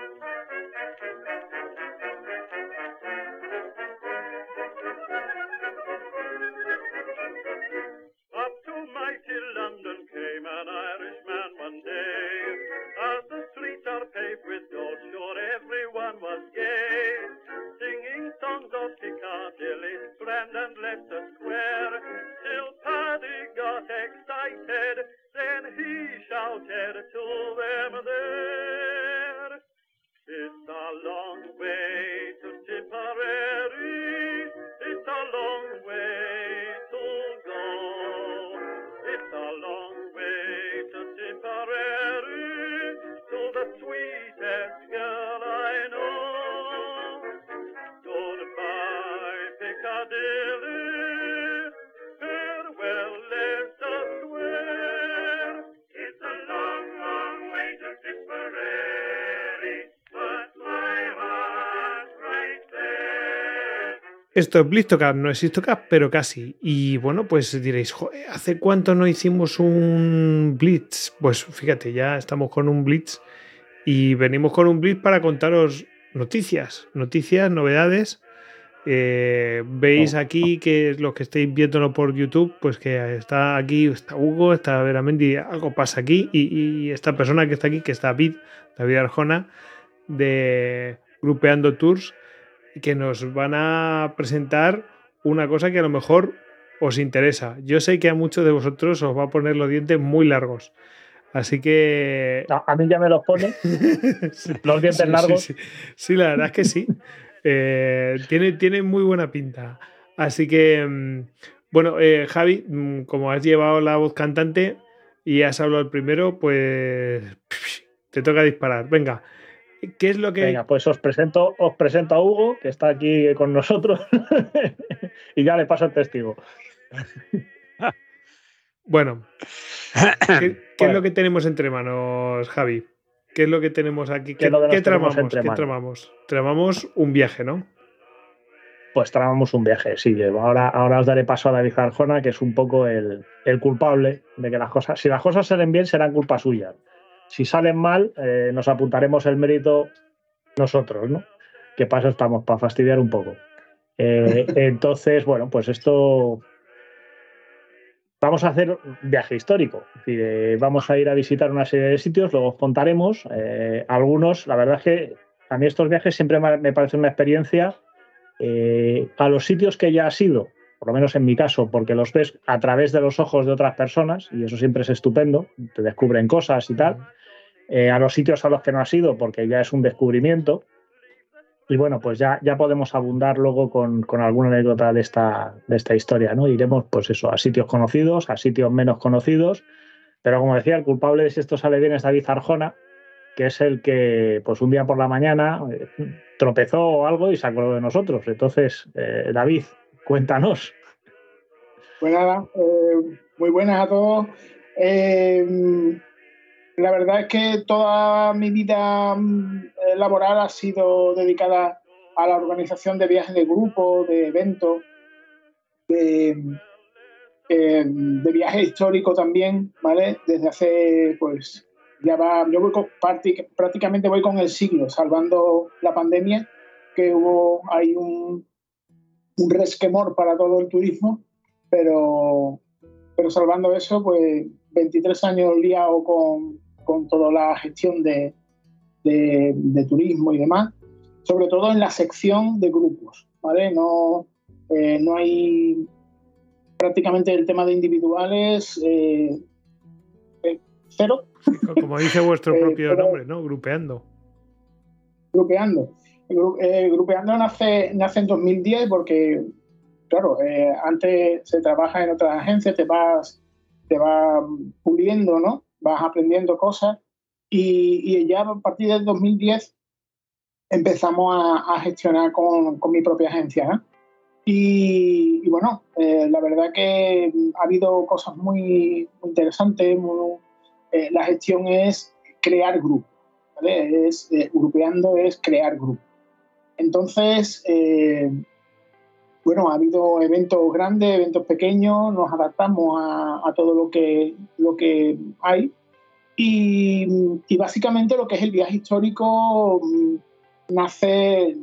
Thank you. Esto es Blitztocast, no es Istocast, pero casi. Y bueno, pues diréis, ¿hace cuánto no hicimos un Blitz? Pues fíjate, ya estamos con un Blitz y venimos con un Blitz para contaros noticias, noticias, novedades. Eh, veis aquí que los que estáis viéndolo por YouTube, pues que está aquí, está Hugo, está Veramendi, algo pasa aquí. Y, y, esta persona que está aquí, que está David, David Arjona, de Grupeando Tours, que nos van a presentar una cosa que a lo mejor os interesa. Yo sé que a muchos de vosotros os va a poner los dientes muy largos. Así que. a mí ya me los pone. los dientes largos. Sí, la verdad es que sí. Eh, tiene, tiene muy buena pinta. Así que. Mm, bueno, eh, Javi, mm, como has llevado la voz cantante y has hablado el primero, pues. Te toca disparar. Venga. ¿Qué es lo que.? Venga, pues os presento, os presento a Hugo, que está aquí con nosotros, y ya le paso el testigo. bueno, ¿qué, es lo que tenemos entre manos, Javi? ¿Qué es lo que tenemos aquí? ¿Qué, tramamos? ¿Qué tramamos? Tramamos un viaje, ¿no? Pues tramamos un viaje, sí. Ahora, ahora os daré paso a David Arjona, que es un poco el, el culpable de que las cosas, si las cosas salen bien, serán culpa suya si salen mal, eh, nos apuntaremos el mérito nosotros, ¿no? ¿Qué pasa? Estamos para fastidiar un poco. Eh, entonces, bueno, pues esto. Vamos a hacer un viaje histórico. Eh, vamos a ir a visitar una serie de sitios, luego os contaremos. algunos, la verdad es que a mí estos viajes siempre me parecen una experiencia a los sitios que ya has ido, por lo menos en mi caso, porque los ves a través de los ojos de otras personas y eso siempre es estupendo, te descubren cosas y tal. Eh, a los sitios a los que no has ido, porque ya es un descubrimiento. Y bueno, pues ya, ya podemos abundar luego con, alguna anécdota de esta, de esta historia, ¿no? Iremos, pues eso, a sitios conocidos, a sitios menos conocidos. Pero como decía, el culpable de si esto sale bien es David Arjona, que es el que, pues un día por la mañana eh, tropezó o algo y se acordó de nosotros. Entonces, eh, David, cuéntanos. Pues nada, muy buenas a todos la verdad es que toda mi vida mm, eh, laboral ha sido dedicada a la organización de viajes de grupo, de eventos, de, eh, de viajes históricos también, ¿vale? Desde hace, pues, ya va, yo voy prácticamente voy con el siglo, salvando la pandemia, que hubo hay un, un resquemor para todo el turismo, pero, pero salvando eso, pues 23 años liado con, con toda la gestión de, de, turismo y demás, sobre todo en la sección de grupos, ¿vale? No, eh, no hay prácticamente el tema de individuales eh, eh, cero. Como dice vuestro propio nombre, ¿no? Grupeando. Grupeando. Grupeando nace, nace en 2010 porque, claro, antes se trabaja en otras agencias, te vas, te vas puliendo, ¿no? vas aprendiendo cosas y, ya a partir del 2010 empezamos a, gestionar con, mi propia agencia. Y, bueno, eh, la verdad que ha habido cosas muy, interesantes. Eh, la gestión es crear grupo. Es, eh, grupeando es crear grupo. Entonces, bueno, ha habido eventos grandes, eventos pequeños, nos adaptamos a, todo lo que, lo que hay Y, básicamente lo que es el viaje histórico mm, nace,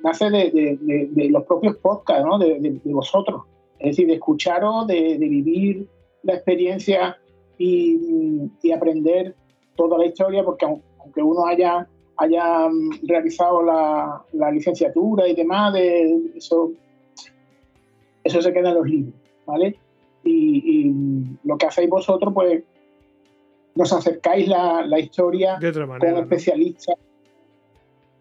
nace de, los propios podcasts, ¿no? de, vosotros. Es decir, de escucharos, de, vivir la experiencia y, aprender toda la historia, porque aunque uno haya, haya mm, realizado la, licenciatura y demás, de eso, eso se queda en los libros, ¿vale? Y, lo que hacéis vosotros, pues nos acercáis la, la historia con especialistas,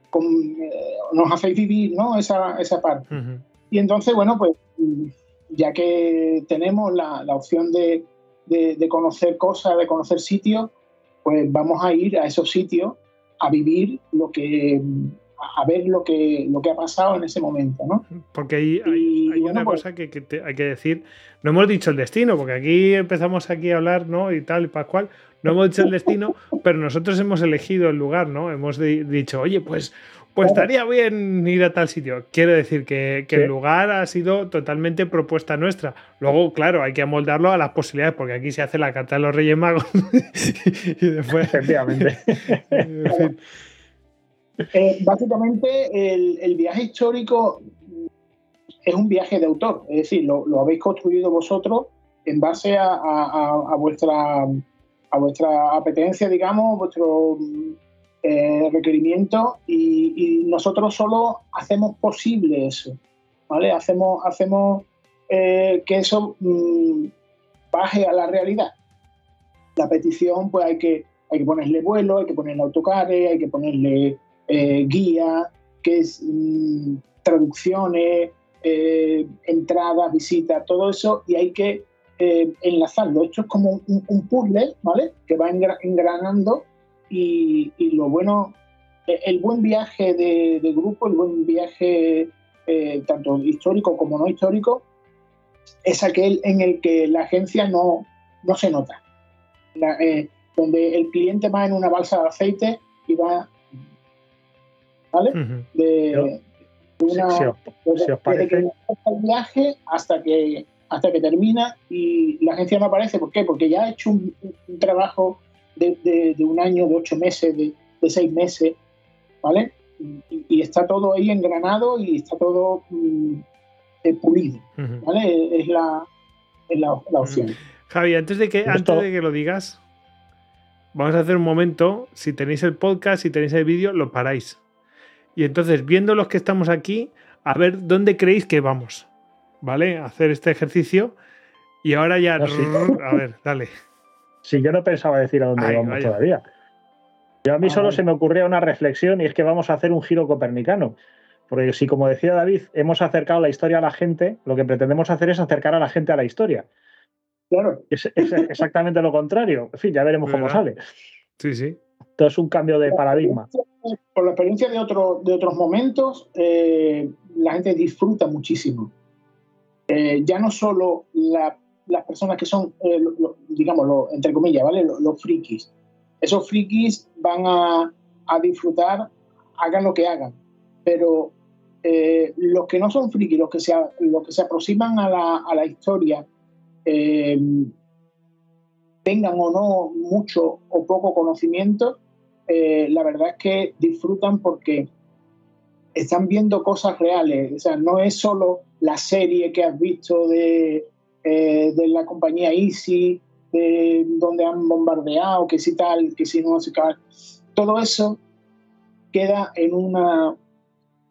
con, eh, nos hacéis vivir ¿no? esa, esa parte. Y entonces, bueno, pues ya que tenemos la, la opción de, de, conocer cosas, de conocer sitios, pues vamos a ir a esos sitios a vivir lo que a ver lo que, lo que ha pasado en ese momento, ¿no? Porque hay, hay, una pues cosa que, hay que decir, no hemos dicho el destino, porque aquí empezamos aquí a hablar, ¿no? Y tal, y Pascual, no hemos dicho el destino, pero nosotros hemos elegido el lugar, ¿no? Hemos dicho, oye, pues pues estaría bien ir a tal sitio. Quiero decir que, el lugar ha sido totalmente propuesta nuestra. Luego, claro, hay que amoldarlo a las posibilidades, porque aquí se hace la carta de los Reyes Magos. y después. Efectivamente. Eh, básicamente, el, viaje histórico es un viaje de autor. Es decir, lo, habéis construido vosotros en base a, vuestra a vuestra apetencia, digamos, vuestro eh, requerimientos y, nosotros solo hacemos posible eso, ¿vale? Hacemos, hacemos eh, que eso mm, baje a la realidad. La petición, pues hay que, hay que ponerle vuelo, hay que ponerle autocares, hay que ponerle eh, guía, que es mm, traducciones, entradas, visitas, todo eso, y hay que enlazarlo. Esto es como un, puzzle, ¿vale? Que va engranando y, lo bueno, e, el buen viaje de, grupo, el buen viaje eh, tanto histórico como no histórico, es aquel en el que la agencia no, no se nota. Eh, donde el cliente va en una balsa de aceite y va ¿vale? De, una, el viaje hasta que hasta que termina y la agencia no aparece. ¿Por qué? Porque ya ha hecho un trabajo de, un año, de ocho meses, de, seis meses, ¿vale? Y, está todo ahí engranado y está todo mm, eh, pulido, ¿vale? Es la, la, opción. Javi, antes de que, antes de que lo digas, vamos a hacer un momento. Si tenéis el podcast, si tenéis el vídeo, lo paráis. Y entonces, viendo los que estamos aquí, a ver dónde creéis que vamos. ¿Vale? A hacer este ejercicio. Y ahora ya. A ver, dale. Si yo no pensaba decir a dónde vamos todavía. Yo a mí solo se me ocurría una reflexión y es que vamos a hacer un giro copernicano. Porque si, como decía David, hemos acercado la historia a la gente, lo que pretendemos hacer es acercar a la gente a la historia. Claro. Es, exactamente lo contrario. En fin, ya veremos cómo sale. Sí, sí. Esto es un cambio de paradigma. Por la experiencia de, otro, de otros momentos, eh, la gente disfruta muchísimo. Eh, ya no solo la las personas que son, eh, digamos, entre comillas, ¿vale? Los, frikis. Esos frikis van a, disfrutar, hagan lo que hagan. Pero eh, los que no son frikis, los que se, los que se aproximan a la, historia, eh, tengan o no mucho o poco conocimiento, la verdad es que disfrutan porque están viendo cosas reales. O sea, no es solo la serie que has visto de, eh, de la compañía Easy, de donde han bombardeado, que si tal, que si no, todo eso queda en una,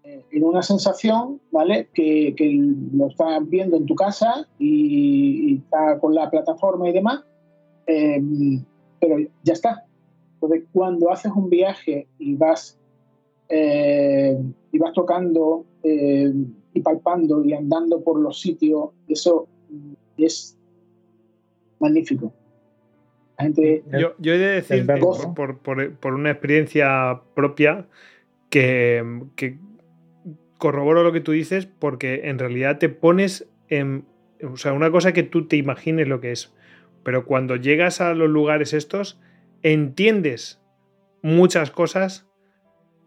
eh, en una sensación, ¿vale? Que, lo estás viendo en tu casa y, está con la plataforma y demás, eh, pero ya está. Entonces, cuando haces un viaje y vas, y vas tocando y palpando y andando por los sitios, eso es magnífico. yo, he de decir, por, una experiencia propia, que, que, corroboro lo que tú dices, porque en realidad te pones en. O sea, una cosa que tú te imagines lo que es, pero cuando llegas a los lugares estos, entiendes muchas cosas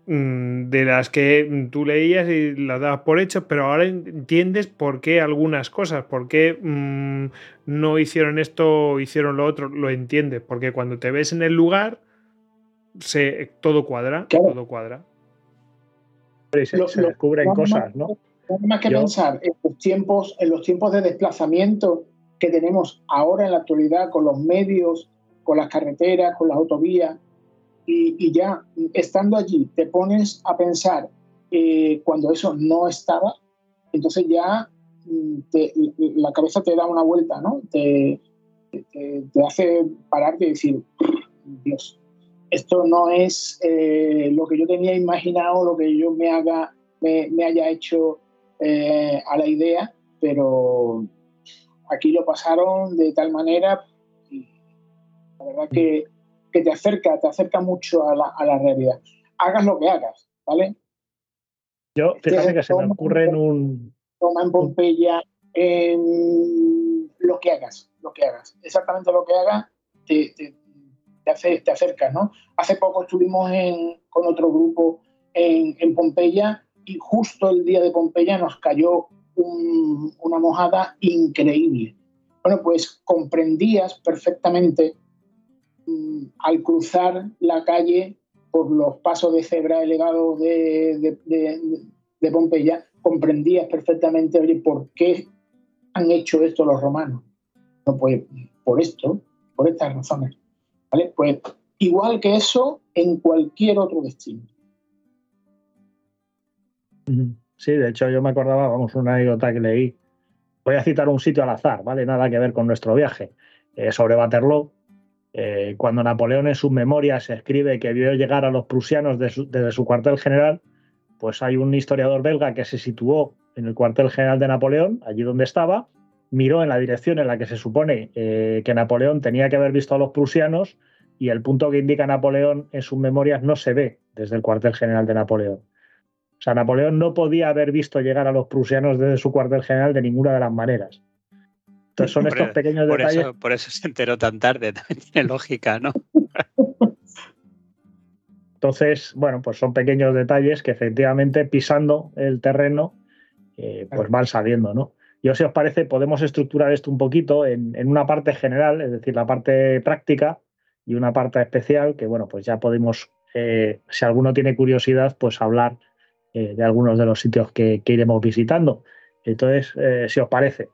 de las que tú leías y las dabas por hecho, pero ahora entiendes por qué algunas cosas, por qué mm, no hicieron esto o hicieron lo otro, lo entiendes, porque cuando te ves en el lugar, se, todo cuadra, todo cuadra. se, descubren cosas, ¿no? más que pensar en los tiempos, en los tiempos de desplazamiento que tenemos ahora en la actualidad con los medios, con las carreteras, con las autovías, y, ya estando allí te pones a pensar eh, cuando eso no estaba, entonces ya mm, la cabeza te da una vuelta, ¿no? Te, te, hace parar y decir, Dios, esto no es eh, lo que yo tenía imaginado, lo que yo me, haga, me, me haya hecho eh, a la idea, pero aquí lo pasaron de tal manera, la verdad que, que te acerca, te acerca mucho a la, a la, realidad. Hagas lo que hagas, ¿vale? Yo, fíjate que se me ocurre en un... Toma en Pompeya, en lo que hagas, lo que hagas. Exactamente lo que hagas, te, te, te, hace, te acercas, ¿no? Hace poco estuvimos en, con otro grupo en, en Pompeya y justo el día de Pompeya nos cayó una mojada increíble. Bueno, pues comprendías perfectamente al cruzar la calle por los pasos de cebra elevados de, de, Pompeya, comprendías perfectamente, ¿por qué han hecho esto los romanos? No, pues por esto, por estas razones. ¿Vale? Pues igual que eso en cualquier otro destino. Sí, de hecho yo me acordaba, vamos, una anécdota que leí. Voy a citar un sitio al azar, ¿vale? Nada que ver con nuestro viaje. Eh, sobre Waterloo, eh, cuando Napoleón en sus memorias escribe que vio llegar a los prusianos desde su cuartel general, pues hay un historiador belga que se situó en el cuartel general de Napoleón, allí donde estaba, miró en la dirección en la que se supone eh, que Napoleón tenía que haber visto a los prusianos y el punto que indica Napoleón en sus memorias no se ve desde el cuartel general de Napoleón. O sea, Napoleón no podía haber visto llegar a los prusianos desde su cuartel general de ninguna de las maneras. Entonces son estos pequeños detalles. por eso se enteró tan tarde, también tiene lógica, ¿no? Entonces, bueno, pues son pequeños detalles que efectivamente pisando el terreno, eh, pues van saliendo, ¿no? Yo, si os parece, podemos estructurar esto un poquito en, una parte general, es decir, la parte práctica y una parte especial, que bueno, pues ya podemos, eh, si alguno tiene curiosidad, pues hablar eh, de algunos de los sitios que, iremos visitando. Entonces, eh, si os parece,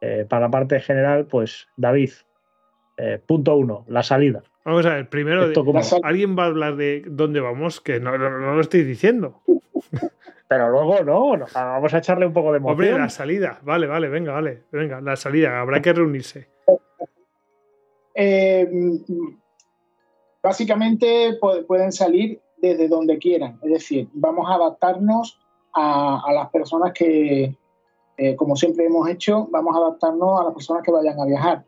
eh, para la parte general, pues David, punto uno, la salida. Vamos a ver, primero, ¿alguien va a hablar de dónde vamos? Que no, lo estoy diciendo. Pero luego no, vamos a echarle un poco de emoción. Hombre, la salida, vale, vale, venga, vale, venga, la salida, habrá que reunirse. básicamente pueden salir desde donde quieran. Es decir, vamos a adaptarnos a, las personas que, eh, como siempre hemos hecho, vamos a adaptarnos a las personas que vayan a viajar.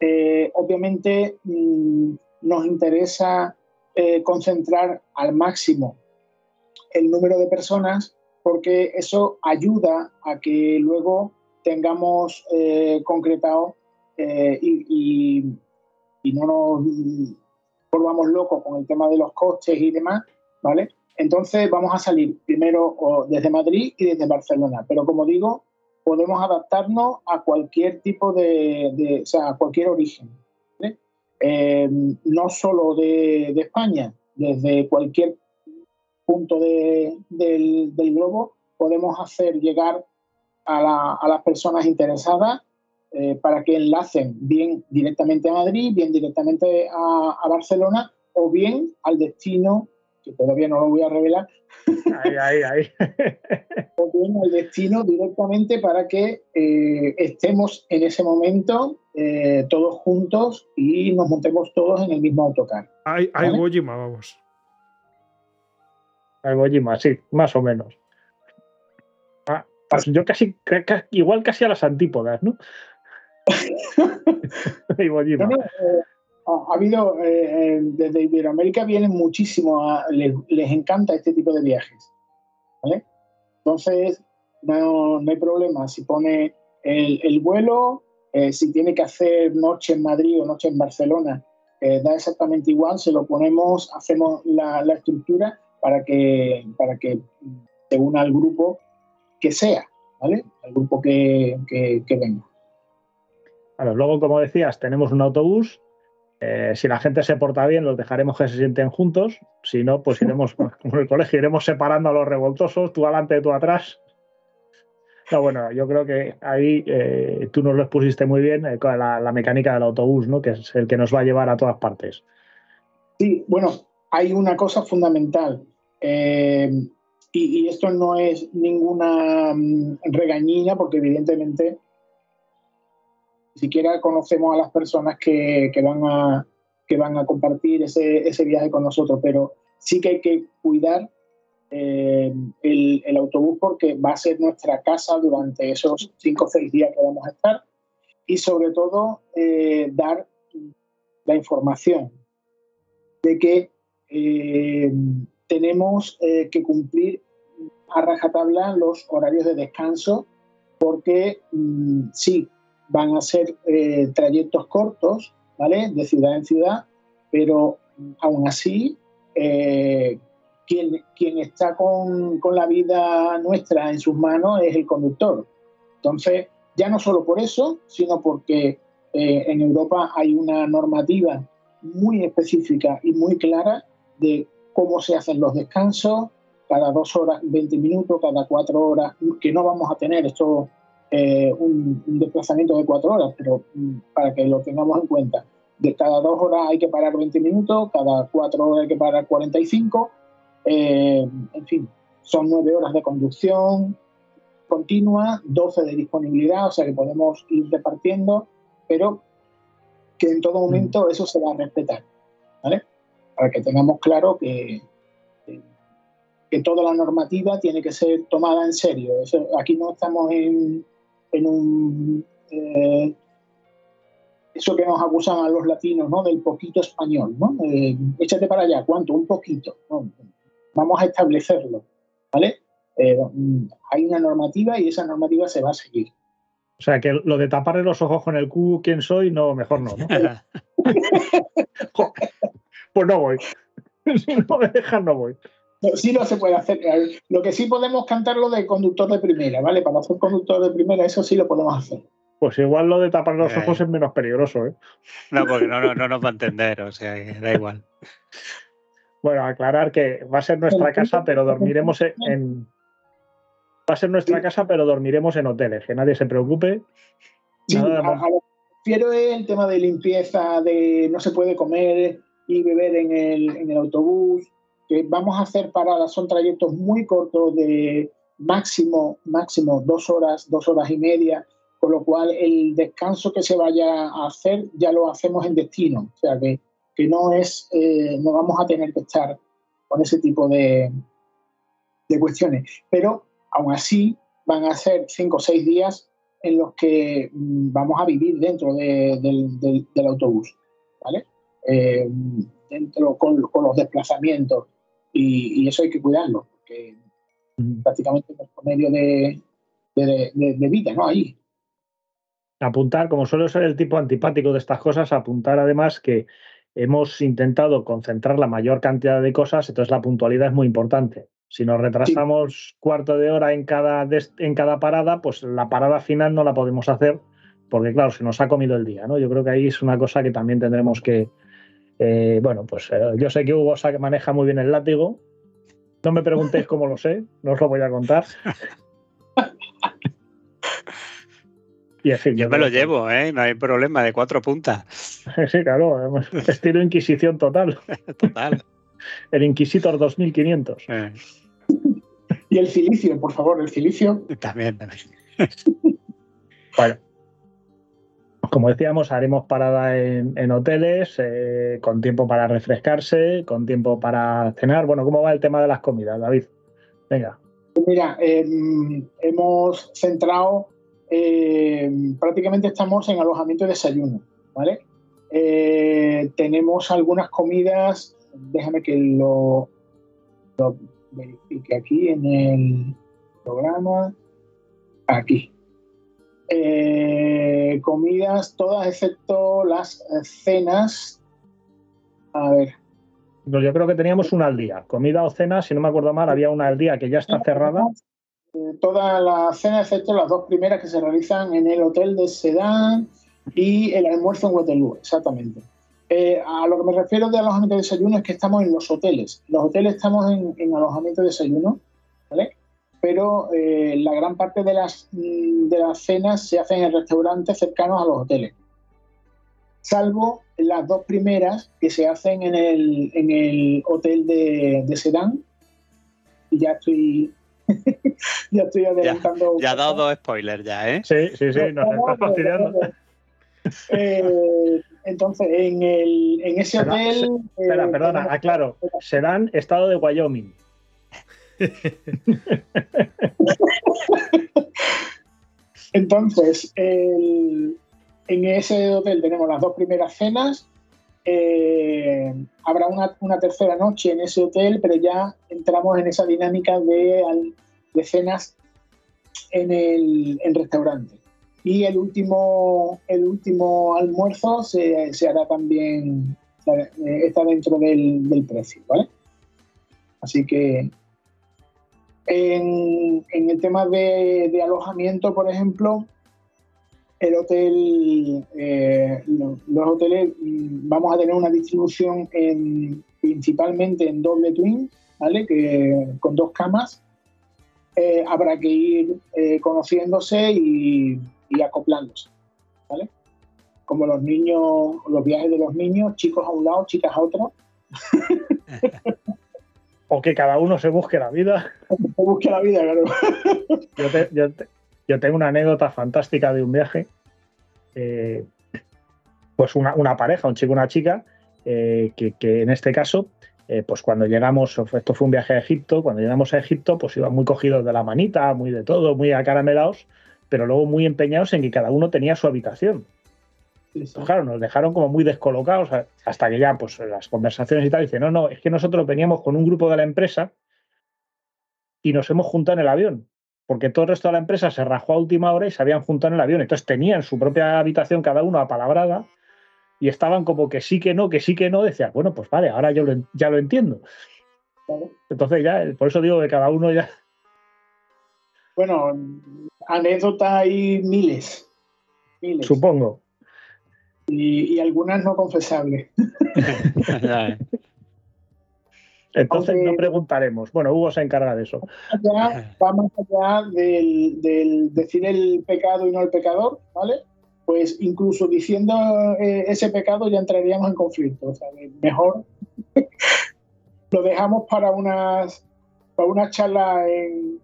Eh, obviamente mm, nos interesa eh, concentrar al máximo el número de personas porque eso ayuda a que luego tengamos concretado y, y, no nos volvamos locos con el tema de los costes y demás, ¿vale? Entonces vamos a salir primero desde Madrid y desde Barcelona, pero como digo, podemos adaptarnos a cualquier tipo de, o sea, a cualquier origen. Eh, no solo de, España, desde cualquier punto del, globo podemos hacer llegar a, las personas interesadas eh, para que enlacen bien directamente a Madrid, bien directamente a Barcelona o bien al destino que todavía no lo voy a revelar. Ahí, ahí, ahí. el destino directamente para que eh, estemos en ese momento eh, todos juntos y nos montemos todos en el mismo autocar. Hay, hay vamos. Hay Gojima, sí, más o menos. Ah, pues yo casi, igual casi a las antípodas, ¿no? hay Gojima ha habido, eh, eh, desde Iberoamérica vienen muchísimo, les, encanta este tipo de viajes. Entonces, no, no, hay problema. Si pone el, vuelo, eh, si tiene que hacer noche en Madrid o noche en Barcelona, da exactamente igual, se lo ponemos, hacemos la, la estructura para que, para que se una al grupo que sea, ¿vale? Al grupo que, que, venga. luego, como decías, tenemos un autobús. Eh, si la gente se porta bien, los dejaremos que se sienten juntos. Si no, pues iremos, como el colegio, iremos separando a los revoltosos, tú adelante, tú atrás. No, bueno, yo creo que ahí eh, tú nos lo expusiste muy bien, eh, la, la, mecánica del autobús, ¿no? que es el que nos va a llevar a todas partes. Sí, bueno, hay una cosa fundamental. Eh, y, esto no es ninguna mm, regañina, porque evidentemente siquiera conocemos a las personas que, van, a, que van a compartir ese, ese, viaje con nosotros, pero sí que hay que cuidar eh, el, el, autobús porque va a ser nuestra casa durante esos cinco o seis días que vamos a estar y sobre todo eh, dar la información de que eh, tenemos que cumplir a rajatabla los horarios de descanso porque mm, sí, van a ser eh, trayectos cortos, ¿vale? De ciudad en ciudad, pero aún así, quien, quien, está con, con, la vida nuestra en sus manos es el conductor. Entonces, ya no solo por eso, sino porque en Europa hay una normativa muy específica y muy clara de cómo se hacen los descansos, cada dos horas, 20 minutos, cada cuatro horas, que no vamos a tener esto, eh, un, desplazamiento de cuatro horas, pero mm, para que lo tengamos en cuenta. De cada dos horas hay que parar 20 minutos, cada cuatro horas hay que parar 45, eh, en fin, son nueve horas de conducción continua, 12 de disponibilidad, o sea que podemos ir repartiendo, pero que en todo momento eso se va a respetar, ¿vale? Para que tengamos claro que, que toda la normativa tiene que ser tomada en serio. aquí no estamos en, en un... Eh, eso que nos acusan a los latinos, ¿no? Del poquito español, ¿no? Eh, échate para allá, ¿cuánto? Un poquito. Vamos a establecerlo, ¿vale? Eh, hay una normativa y esa normativa se va a seguir. O sea, que lo de taparle los ojos con el Q, ¿quién soy? No, mejor no. ¿no? pues no voy. si no me dejan, no voy. Sí no se puede hacer. Lo que sí podemos cantar lo de conductor de primera, ¿vale? Para hacer conductor de primera, eso sí lo podemos hacer. Pues igual lo de tapar los eh. ojos es menos peligroso, ¿eh? No, porque no, no, no nos va a entender, o sea, da igual. Bueno, aclarar que va a ser nuestra casa, pero dormiremos en, Va a ser nuestra casa, pero dormiremos en hoteles, que nadie se preocupe. Sí, a, lo que refiero es el tema de limpieza, de no se puede comer y beber en el, en el autobús, que vamos a hacer paradas, son trayectos muy cortos de máximo, máximo dos horas, dos horas y media, con lo cual el descanso que se vaya a hacer ya lo hacemos en destino, o sea que, que no es, eh, no vamos a tener que estar con ese tipo de, de cuestiones. Pero Aún así, van a ser cinco o seis días en los que mm, vamos a vivir dentro del, autobús, ¿vale? Eh, dentro con, los desplazamientos y, eso hay que cuidarlo, porque prácticamente es un medio de, vida, ¿no? Ahí. Apuntar, como suelo ser el tipo antipático de estas cosas, apuntar además que hemos intentado concentrar la mayor cantidad de cosas, entonces la puntualidad es muy importante. Si nos retrasamos cuarto de hora en cada, en cada parada, pues la parada final no la podemos hacer porque, claro, se nos ha comido el día, ¿no? Yo creo que ahí es una cosa que también tendremos que... Eh, bueno, pues eh, yo sé que Hugo maneja muy bien el látigo. No me preguntéis cómo lo sé, no os lo voy a contar. Y yo me lo llevo, ¿eh? no hay problema, de cuatro puntas. Sí, claro, estilo Inquisición total. Total. El Inquisitor 2500. Eh. Y el silicio, por favor, el silicio. También, también. bueno. Como decíamos, haremos parada en, hoteles, eh, con tiempo para refrescarse, con tiempo para cenar. Bueno, ¿cómo va el tema de las comidas, David? Venga. Mira, em, hemos centrado, em, prácticamente estamos en alojamiento y desayuno, ¿vale? Eh, tenemos algunas comidas déjame que lo, verifique aquí en el programa. Aquí. Eh, comidas todas excepto las cenas. A ver. yo creo que teníamos una al día. Comida o cena, si no me acuerdo mal, había una al día que ya está cerrada. Eh, toda la cena, excepto las dos primeras que se realizan en el hotel de Sedán y el almuerzo en Waterloo, exactamente. Eh, a lo que me refiero de alojamiento de desayuno es que estamos en los hoteles. Los hoteles estamos en, alojamiento de desayuno, ¿vale? Pero eh, la gran parte de las, mm, de las cenas se hacen en restaurantes cercanos a los hoteles. Salvo las dos primeras que se hacen en el, en el hotel de, de Sedán. Y ya estoy ya estoy adelantando. Ya, ha dado dos spoilers ya, ¿eh? Sí, sí, sí, nos está fastidiando. Eh, entonces, en, el, en ese hotel. espera, eh, perdona, aclaro. Serán estado de Wyoming. Entonces, en ese hotel tenemos las dos primeras cenas. Eh, habrá una, tercera noche en ese hotel, pero ya entramos en esa dinámica de, cenas en el restaurante y el último, el último almuerzo se, hará también, eh, está dentro del, precio, ¿vale? Así que en, el tema de, alojamiento, por ejemplo, el hotel, eh, los, hoteles mm, vamos a tener una distribución principalmente en doble twin, ¿vale? Que, con dos camas. Eh, habrá que ir conociéndose y y acoplándose, ¿vale? Como los niños, los viajes de los niños, chicos a un lado, chicas a otro. o que cada uno se busque la vida. Se busque la vida, claro. yo, tengo una anécdota fantástica de un viaje. Eh, pues una, pareja, un chico y una chica, eh, que, en este caso, eh, pues cuando llegamos, esto fue un viaje a Egipto, cuando llegamos a Egipto, pues iban muy cogidos de la manita, muy de todo, muy acaramelados, pero luego muy empeñados en que cada uno tenía su habitación. Claro, nos dejaron como muy descolocados hasta que ya, pues las conversaciones y tal, dicen, no, no, es que nosotros veníamos con un grupo de la empresa y nos hemos juntado en el avión, porque todo el resto de la empresa se rajó a última hora y se habían juntado en el avión. Entonces tenían su propia habitación cada uno apalabrada y estaban como que sí, que no, que sí, que no. Decían, bueno, pues vale, ahora yo ya lo entiendo. Entonces ya, por eso digo que cada uno ya... Bueno, anécdotas hay miles, Supongo. Y, algunas no confesables. Entonces no preguntaremos. Bueno, Hugo se encarga de eso. va más allá del, decir el pecado y no el pecador, ¿vale? Pues incluso diciendo eh, ese pecado ya entraríamos en conflicto. O sea, mejor lo dejamos para unas, para una charla en,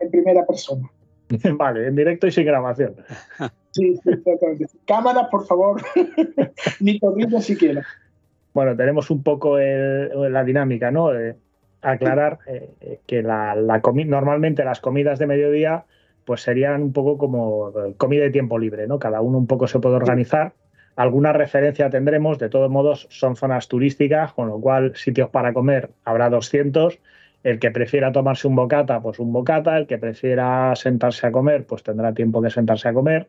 en primera persona. Vale, en directo y sin grabación. Sí, sí, exactamente. Cámara, por favor. Ni corriendo siquiera. Bueno, tenemos un poco la dinámica, ¿no? aclarar eh, que la, normalmente las comidas de mediodía pues serían un poco como comida de tiempo libre, ¿no? Cada uno un poco se puede organizar. Alguna referencia tendremos, de todos modos son zonas turísticas, con lo cual sitios para comer habrá 200 el que prefiera tomarse un bocata, pues un bocata. El que prefiera sentarse a comer, pues tendrá tiempo de sentarse a comer.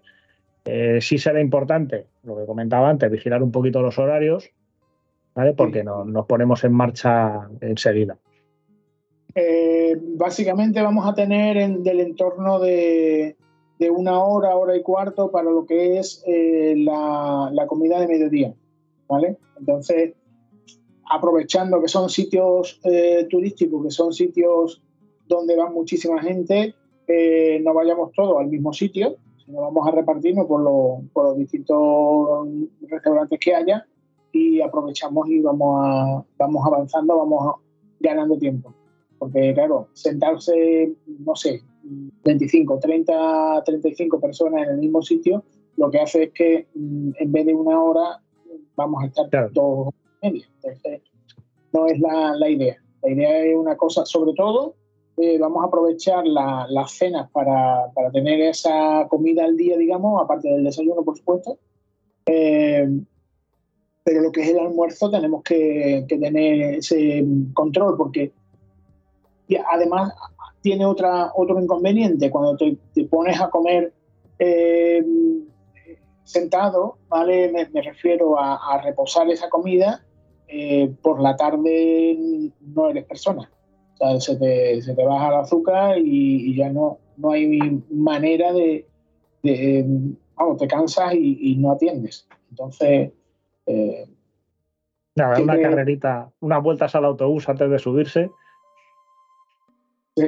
Eh, sí será importante, lo que comentaba antes, vigilar un poquito los horarios, ¿vale? Porque no, nos ponemos en marcha enseguida. Eh, básicamente vamos a tener en, del entorno de, una hora, hora y cuarto para lo que es eh, la, la comida de mediodía, ¿vale? Entonces, aprovechando que son sitios eh, turísticos, que son sitios donde va muchísima gente, no vayamos todos al mismo sitio, sino vamos a repartirnos por, los distintos restaurantes que haya y aprovechamos y vamos, a, vamos avanzando, vamos ganando tiempo. Porque claro, sentarse, no sé, 25, 30, 35 personas en el mismo sitio, lo que hace es que mm, en vez de una hora vamos a estar todos entonces, no es la, idea. La idea es una cosa, sobre todo, eh, vamos a aprovechar las cenas para, tener esa comida al día, digamos, aparte del desayuno, por supuesto. Eh, pero lo que es el almuerzo tenemos que, tener ese control porque además tiene otra, otro inconveniente. Cuando te, pones a comer eh, sentado, ¿vale? Me, refiero a, reposar esa comida, eh, por la tarde no eres persona. O sea, se te, se te baja el azúcar y, ya no, no hay manera de, vamos, te cansas y, no atiendes. Entonces... Eh, una carrerita, unas vueltas al autobús antes de subirse.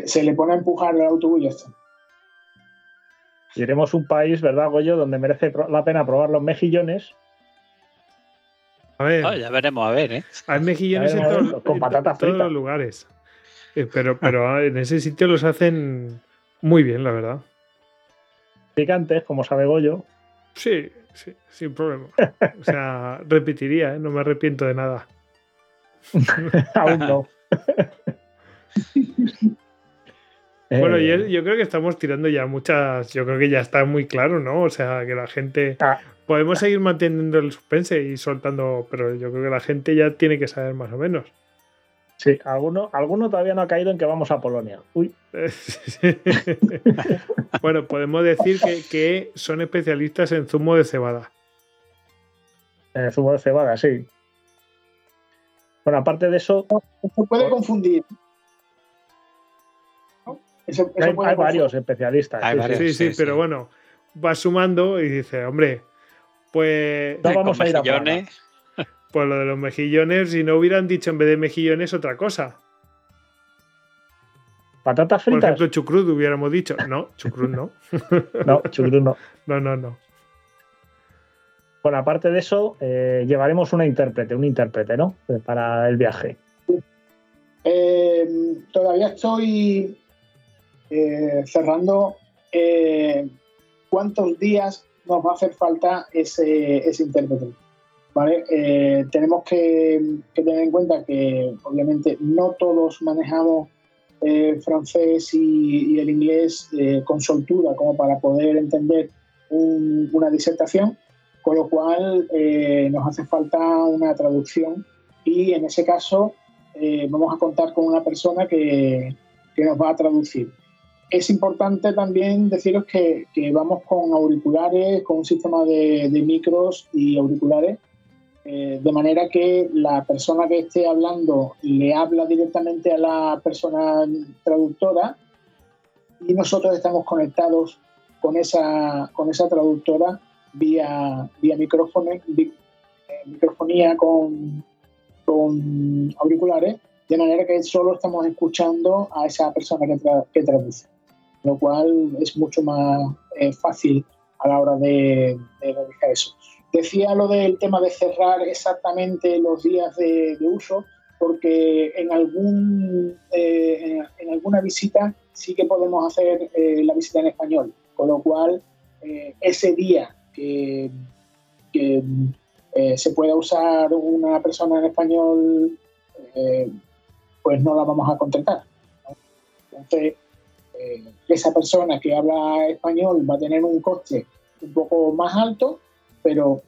Se, le pone a empujar el autobús y ya está. Iremos a un país, ¿verdad, Goyo?, donde merece la pena probar los mejillones. A ver. Ya veremos, a ver, ¿eh? Hay mejillones en, todos los lugares. Eh, pero, pero ah, en ese sitio los hacen muy bien, la verdad. Picantes, como sabe Goyo. Sí, sí, sin problema. O sea, repetiría, ¿eh? no me arrepiento de nada. Aún no. Bueno, eh. yo, creo que estamos tirando ya muchas. Yo creo que ya está muy claro, ¿no? O sea, que la gente. Ah. Podemos seguir manteniendo el suspense y soltando, pero yo creo que la gente ya tiene que saber más o menos. Sí, alguno, alguno todavía no ha caído en que vamos a Polonia. Uy. bueno, podemos decir que, son especialistas en zumo de cebada. En zumo de cebada, sí. Bueno, aparte de eso. Se puede confundir hay, varios especialistas. sí, sí, pero bueno, va sumando y dice, hombre, pues. No vamos a ir a Pues lo de los mejillones, si no hubieran dicho en vez de mejillones otra cosa. ¿Patatas fritas? Por ejemplo, chucrut hubiéramos dicho. No, chucrut no. no, chucrut no. No, no, no. Bueno, aparte de eso, eh, llevaremos una intérprete, un intérprete, ¿no? Para el viaje. Eh, todavía estoy eh, cerrando, eh, ¿cuántos días nos va a hacer falta ese, ese intérprete? ¿Vale? Eh, tenemos que, tener en cuenta que obviamente no todos manejamos francés y, el inglés con soltura como para poder entender una disertación, con lo cual nos hace falta una traducción y en ese caso vamos a contar con una persona que, que nos va a traducir es importante también deciros que, vamos con auriculares, con un sistema de, micros y auriculares, eh, de manera que la persona que esté hablando le habla directamente a la persona traductora y nosotros estamos conectados con esa, con esa traductora vía, vía micrófono, eh, microfonía con, con auriculares, de manera que solo estamos escuchando a esa persona que, que traduce lo cual es mucho más eh, fácil a la hora de, realizar eso. Decía lo del tema de cerrar exactamente los días de, uso, porque en, algún, eh, en alguna visita sí que podemos hacer eh, la visita en español, con lo cual ese día que, se pueda usar una persona en español, pues no la vamos a contratar. Entonces, eh, esa persona que habla español va a tener un coste un poco más alto, pero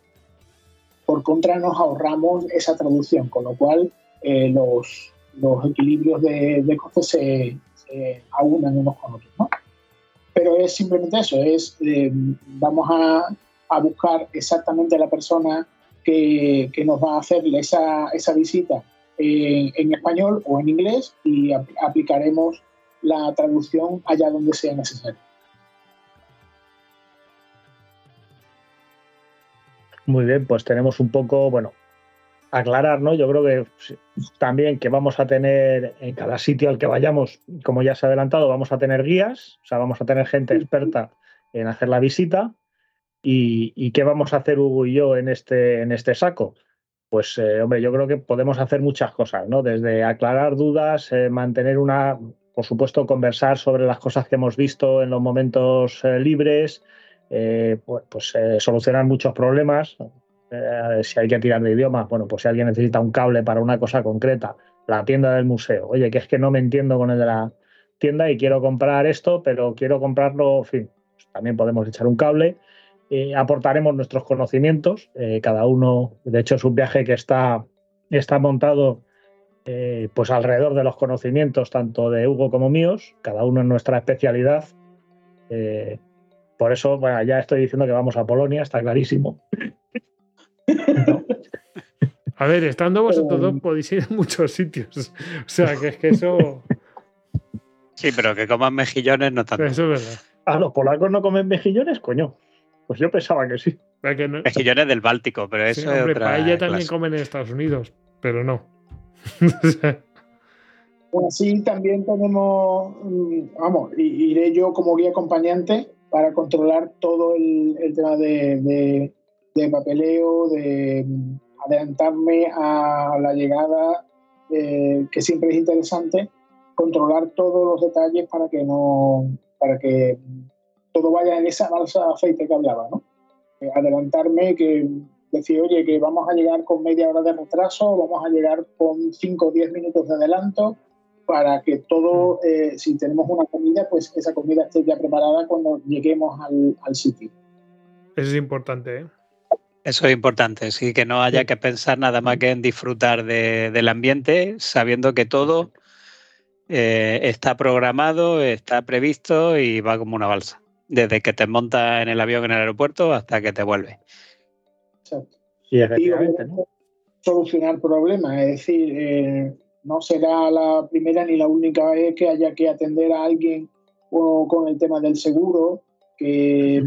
por contra nos ahorramos esa traducción, con lo cual eh, los, los, equilibrios de, de costes se, aunan unos con otros. Pero es simplemente eso, es eh, vamos a, a, buscar exactamente la persona que, que, nos va a hacer esa, esa visita en español o en inglés y aplicaremos la traducción allá donde sea necesario. Muy bien, pues tenemos un poco, bueno, aclarar, ¿no? Yo creo que también que vamos a tener en cada sitio al que vayamos, como ya se ha adelantado, vamos a tener guías, o sea, vamos a tener gente experta en hacer la visita. ¿Y, qué vamos a hacer Hugo y yo en este, en este saco? Pues, eh, hombre, yo creo que podemos hacer muchas cosas, ¿no? Desde aclarar dudas, eh, mantener una, por supuesto, conversar sobre las cosas que hemos visto en los momentos eh, libres, eh, pues, pues eh, solucionar muchos problemas. si hay que tirar de idiomas, bueno, pues si alguien necesita un cable para una cosa concreta, la tienda del museo. Oye, que es que no me entiendo con el de la tienda y quiero comprar esto, pero quiero comprarlo, en fin, pues también podemos echar un cable. aportaremos nuestros conocimientos, cada uno, de hecho es un viaje que está, está montado eh, pues alrededor de los conocimientos tanto de Hugo como míos, cada uno en nuestra especialidad. Eh, por eso, ya estoy diciendo que vamos a Polonia, está clarísimo. A ver, estando vosotros dos podéis ir a muchos sitios. O sea, que es que eso. Sí, pero que coman mejillones no tanto. Eso es verdad. Ah, los polacos no comen mejillones, coño. Pues yo pensaba que sí. Mejillones del Báltico, pero eso es otra paella también comen en Estados Unidos, pero no. Pues sí, también tenemos, mm, vamos, iré yo como guía acompañante para controlar todo el, tema de, papeleo, de mm, adelantarme a la llegada, eh, que siempre es interesante, controlar todos los detalles para que no, para que todo vaya en esa balsa de aceite que hablaba, ¿no? Eh, adelantarme, que decir, oye, que vamos a llegar con media hora de retraso, vamos a llegar con 5 o 10 minutos de adelanto, para que todo, eh, si tenemos una comida, pues esa comida esté ya preparada cuando lleguemos al, sitio. Eso es importante, ¿eh? Eso es importante, sí, que no haya que pensar nada más que en disfrutar del ambiente, sabiendo que todo eh, está programado, está previsto y va como una balsa, desde que te montas en el avión en el aeropuerto hasta que te vuelves. Exacto. Y efectivamente, Solucionar problemas, es decir, eh, no será la primera ni la única vez que haya que atender a alguien con el tema del seguro, que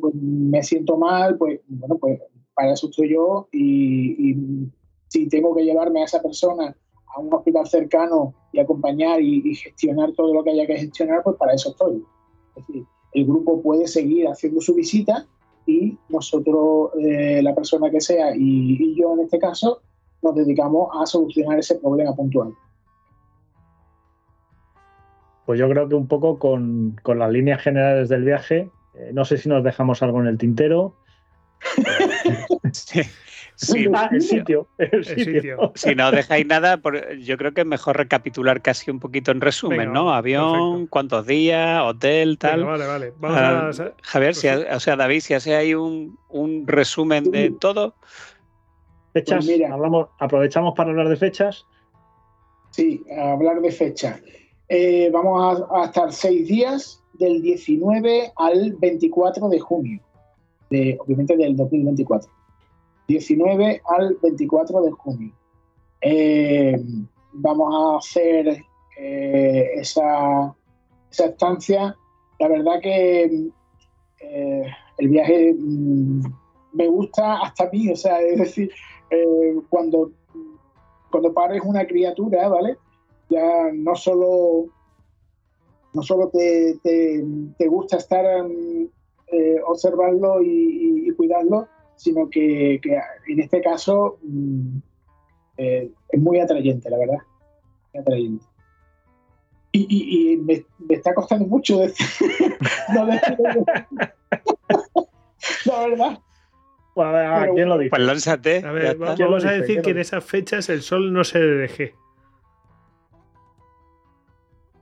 pues, me siento mal, pues bueno, pues para eso estoy yo y, si tengo que llevarme a esa persona a un hospital cercano y acompañar y, gestionar todo lo que haya que gestionar, pues para eso estoy. Es decir, el grupo puede seguir haciendo su visita y nosotros, eh, la persona que sea y, yo en este caso, nos dedicamos a solucionar ese problema puntual. Pues yo creo que un poco con, las líneas generales del viaje, eh, no sé si nos dejamos algo en el tintero. sí. Ah, el sitio, el, sitio. Si no dejáis nada, yo creo que es mejor recapitular casi un poquito en resumen, ¿no? Avión, cuántos días, hotel, tal. vale, vale. Vamos ah, a... Javier, si, o sea, David, si hace ahí un, un resumen de todo. Fechas, pues hablamos, aprovechamos para hablar de fechas. Sí, hablar de fechas. Eh, vamos a, estar seis días, del 19 al 24 de junio, de, obviamente del 2024. 19 al 24 de junio. Eh, vamos a hacer eh, esa, esa, estancia. La verdad que el viaje mm, me gusta hasta a mí, o sea, es decir, eh, cuando, cuando pares una criatura, ¿vale? Ya no solo, no solo te, te, gusta estar eh, observarlo y, cuidarlo, sino que, en este caso mm, eh, es muy atrayente, la verdad. Muy atrayente. Y, me, está costando mucho decir, no decir, la verdad. Pues a ¿quién lo dice? Pues lánzate. A ver, vamos a decir que en esas fechas el sol no se deje.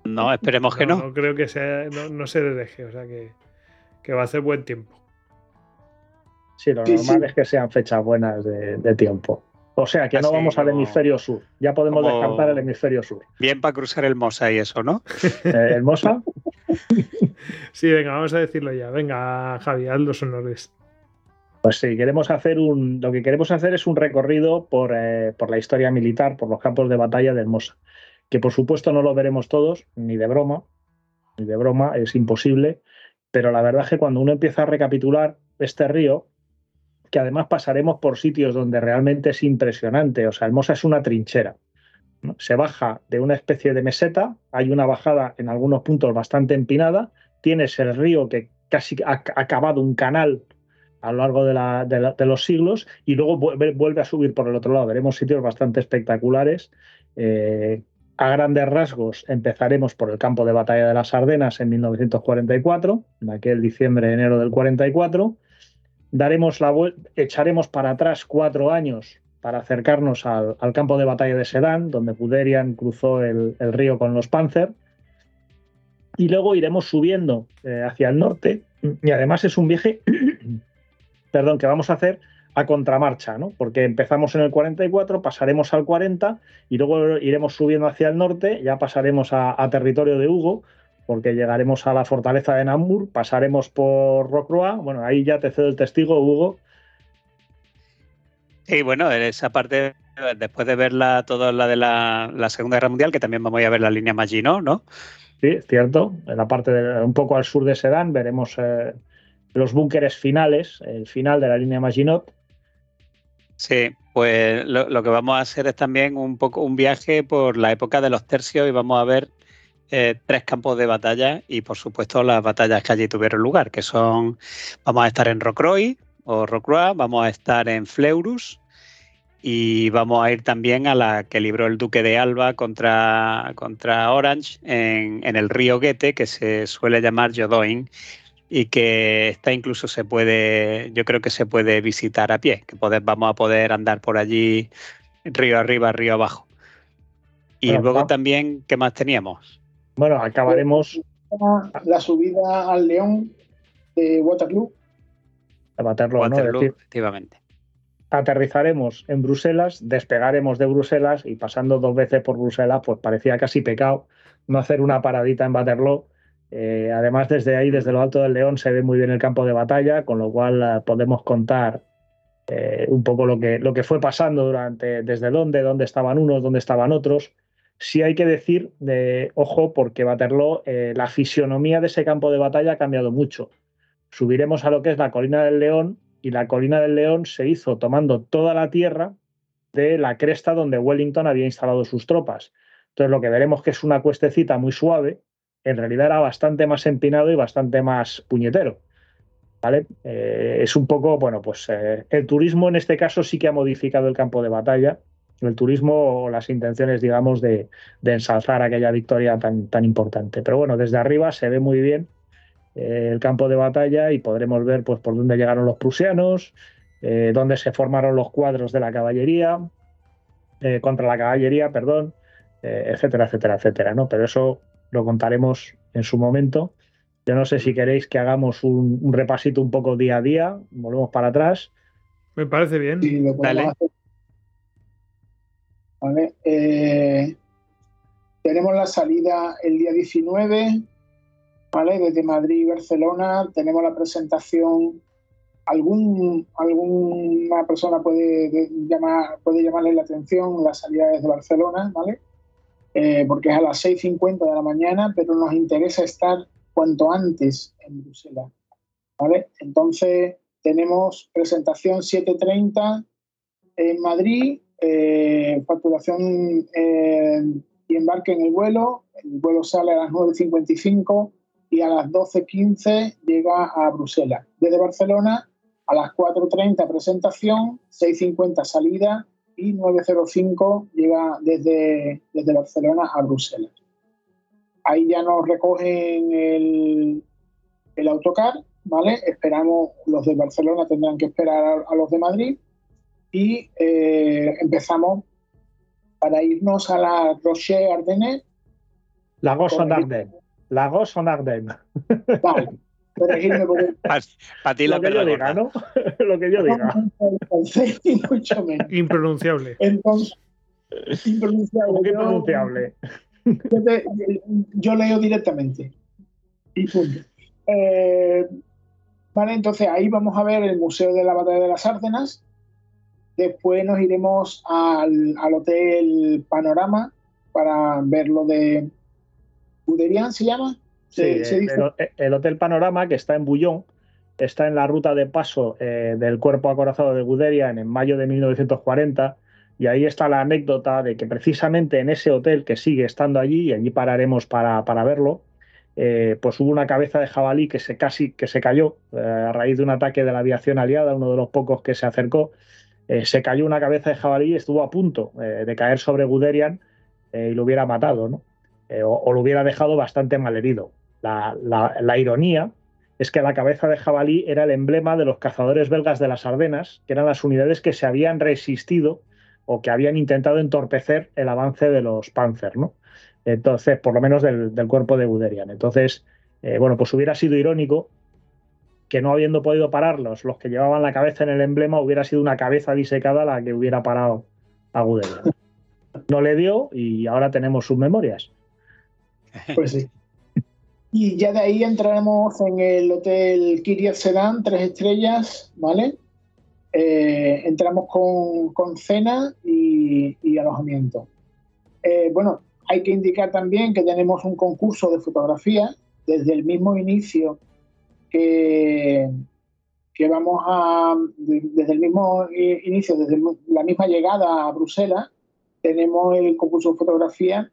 No, esperemos que no. No, creo que sea, no, se deje, o sea que, va a hacer buen tiempo. Sí, lo normal es que sean fechas buenas de, tiempo. O sea que no vamos al hemisferio sur. Ya podemos descartar el hemisferio sur. Bien para cruzar el Mosa y eso, ¿no? ¿El Mosa? sí, venga, vamos a decirlo ya. Venga, Javi, haz los honores. Pues sí, queremos hacer un, lo que queremos hacer es un recorrido eh, por, la historia militar, por los campos de batalla de Hermosa, que por supuesto no lo veremos todos, ni de broma, ni de broma, es imposible, pero la verdad es que cuando uno empieza a recapitular este río, que además pasaremos por sitios donde realmente es impresionante, o sea, Hermosa es una trinchera. Se baja de una especie de meseta, hay una bajada en algunos puntos bastante empinada, tienes el río que casi ha acabado un canal a lo largo de, los siglos y luego vuelve a subir por el otro lado. Veremos sitios bastante espectaculares. Eh, a grandes rasgos empezaremos por el campo de batalla de las Ardenas en 1944, en aquel diciembre-enero del 44. Daremos la echaremos para atrás cuatro años para acercarnos al, campo de batalla de Sedán, donde Guderian cruzó el, río con los Panzer. Y luego iremos subiendo eh, hacia el norte. Y además es un viaje perdón, que vamos a hacer a contramarcha, ¿no? Porque empezamos en el 44, pasaremos al 40 y luego iremos subiendo hacia el norte, ya pasaremos a, territorio de Hugo, porque llegaremos a la fortaleza de Namur, pasaremos por Rocroi, bueno, ahí ya te cedo el testigo, Hugo. Sí, bueno, esa parte, después de verla toda la de la, Segunda Guerra Mundial, que también vamos a ver la línea Maginot, ¿no? Sí, es cierto. En la parte de, un poco al sur de Sedan veremos eh, los búnkeres finales, el final de la línea Maginot. Sí, pues lo, que vamos a hacer es también un poco un viaje por la época de los tercios y vamos a ver eh, tres campos de batalla y por supuesto las batallas que allí tuvieron lugar, que son, vamos a estar en Rocroi o Rocroi, vamos a estar en Fleurus y vamos a ir también a la que libró el duque de Alba contra, contra Orange en, en el río Guete, que se suele llamar Jodoin, y que está incluso se puede, yo creo que se puede visitar a pie, que vamos a poder andar por allí río arriba, río abajo. Y luego también, ¿qué más teníamos? Bueno, acabaremos la subida al León de Waterloo. A Waterloo, Waterloo efectivamente. Aterrizaremos en Bruselas, despegaremos de Bruselas y pasando dos veces por Bruselas, pues parecía casi pecado no hacer una paradita en Waterloo eh, además, desde ahí, desde lo alto del León, se ve muy bien el campo de batalla, con lo cual eh, podemos contar eh, un poco lo que, lo que fue pasando durante, desde dónde, dónde estaban unos, dónde estaban otros. Sí hay que decir, de, ojo, porque Waterloo, la fisionomía de ese campo de batalla ha cambiado mucho. Subiremos a lo que es la colina del León y la colina del León se hizo tomando toda la tierra de la cresta donde Wellington había instalado sus tropas. Entonces lo que veremos que es una cuestecita muy suave, en realidad era bastante más empinado y bastante más puñetero. ¿Vale? Eh, es un poco, bueno, pues eh, el turismo en este caso sí que ha modificado el campo de batalla. El turismo o las intenciones, digamos, de, ensalzar aquella victoria tan, tan importante. Pero bueno, desde arriba se ve muy bien eh, el campo de batalla y podremos ver pues, por dónde llegaron los prusianos, dónde se formaron los cuadros de la caballería, contra la caballería, perdón, etcétera, etcétera, etcétera. ¿no? Pero eso lo contaremos en su momento. Yo no sé si queréis que hagamos un, repasito un poco día a día, volvemos para atrás. Me parece bien. Vale. Eh, tenemos la salida el día 19, ¿vale? Desde Madrid y Barcelona. Tenemos la presentación. Algún, alguna persona puede, llamar, puede llamarle la atención la salida desde Barcelona, ¿vale? Eh, porque es a las 6.50 de la mañana, pero nos interesa estar cuanto antes en Bruselas. ¿vale? Entonces, tenemos presentación 7.30 en Madrid, eh, facturación eh, y embarque en el vuelo. El vuelo sale a las 9.55 y a las 12.15 llega a Bruselas. Desde Barcelona a las 4.30 presentación, 6.50 salida y 905 llega desde, desde Barcelona a Bruselas. Ahí ya nos recogen el, el autocar, ¿vale? Esperamos, los de Barcelona tendrán que esperar a, los de Madrid y eh, empezamos para irnos a la Rocher Ardennes. La en Ardennes. La en Ardennes. Vale. Para ti la Lo que yo diga, ¿no? Lo que yo diga. Impronunciable. Entonces, impronunciable. Yo, leo directamente. Y punto. Eh, vale, entonces ahí vamos a ver el Museo de la Batalla de las Árdenas. Después nos iremos al, al Hotel Panorama para ver lo de Guderian, ¿se llama? Sí, el, Hotel Panorama, que está en Bullón, está en la ruta de paso eh, del cuerpo acorazado de Guderian en mayo de 1940. Y ahí está la anécdota de que precisamente en ese hotel que sigue estando allí, y allí pararemos para, verlo, eh, pues hubo una cabeza de jabalí que se casi que se cayó eh, a raíz de un ataque de la aviación aliada, uno de los pocos que se acercó. se cayó una cabeza de jabalí y estuvo a punto de caer sobre Guderian y lo hubiera matado, ¿no? o, o, lo hubiera dejado bastante mal herido. La, ironía es que la cabeza de jabalí era el emblema de los cazadores belgas de las Ardenas, que eran las unidades que se habían resistido o que habían intentado entorpecer el avance de los Panzer, ¿no? Entonces, por lo menos del, cuerpo de Guderian. Entonces, eh, bueno, pues hubiera sido irónico que no habiendo podido pararlos, los que llevaban la cabeza en el emblema, hubiera sido una cabeza disecada la que hubiera parado a Guderian. No le dio y ahora tenemos sus memorias. Pues sí. Y ya de ahí entraremos en el hotel Kiryat Sedan, tres estrellas, ¿vale? Eh, entramos con, cena y, alojamiento. Eh, bueno, hay que indicar también que tenemos un concurso de fotografía desde el mismo inicio que, que vamos a, desde el mismo inicio, desde la misma llegada a Bruselas, tenemos el concurso de fotografía.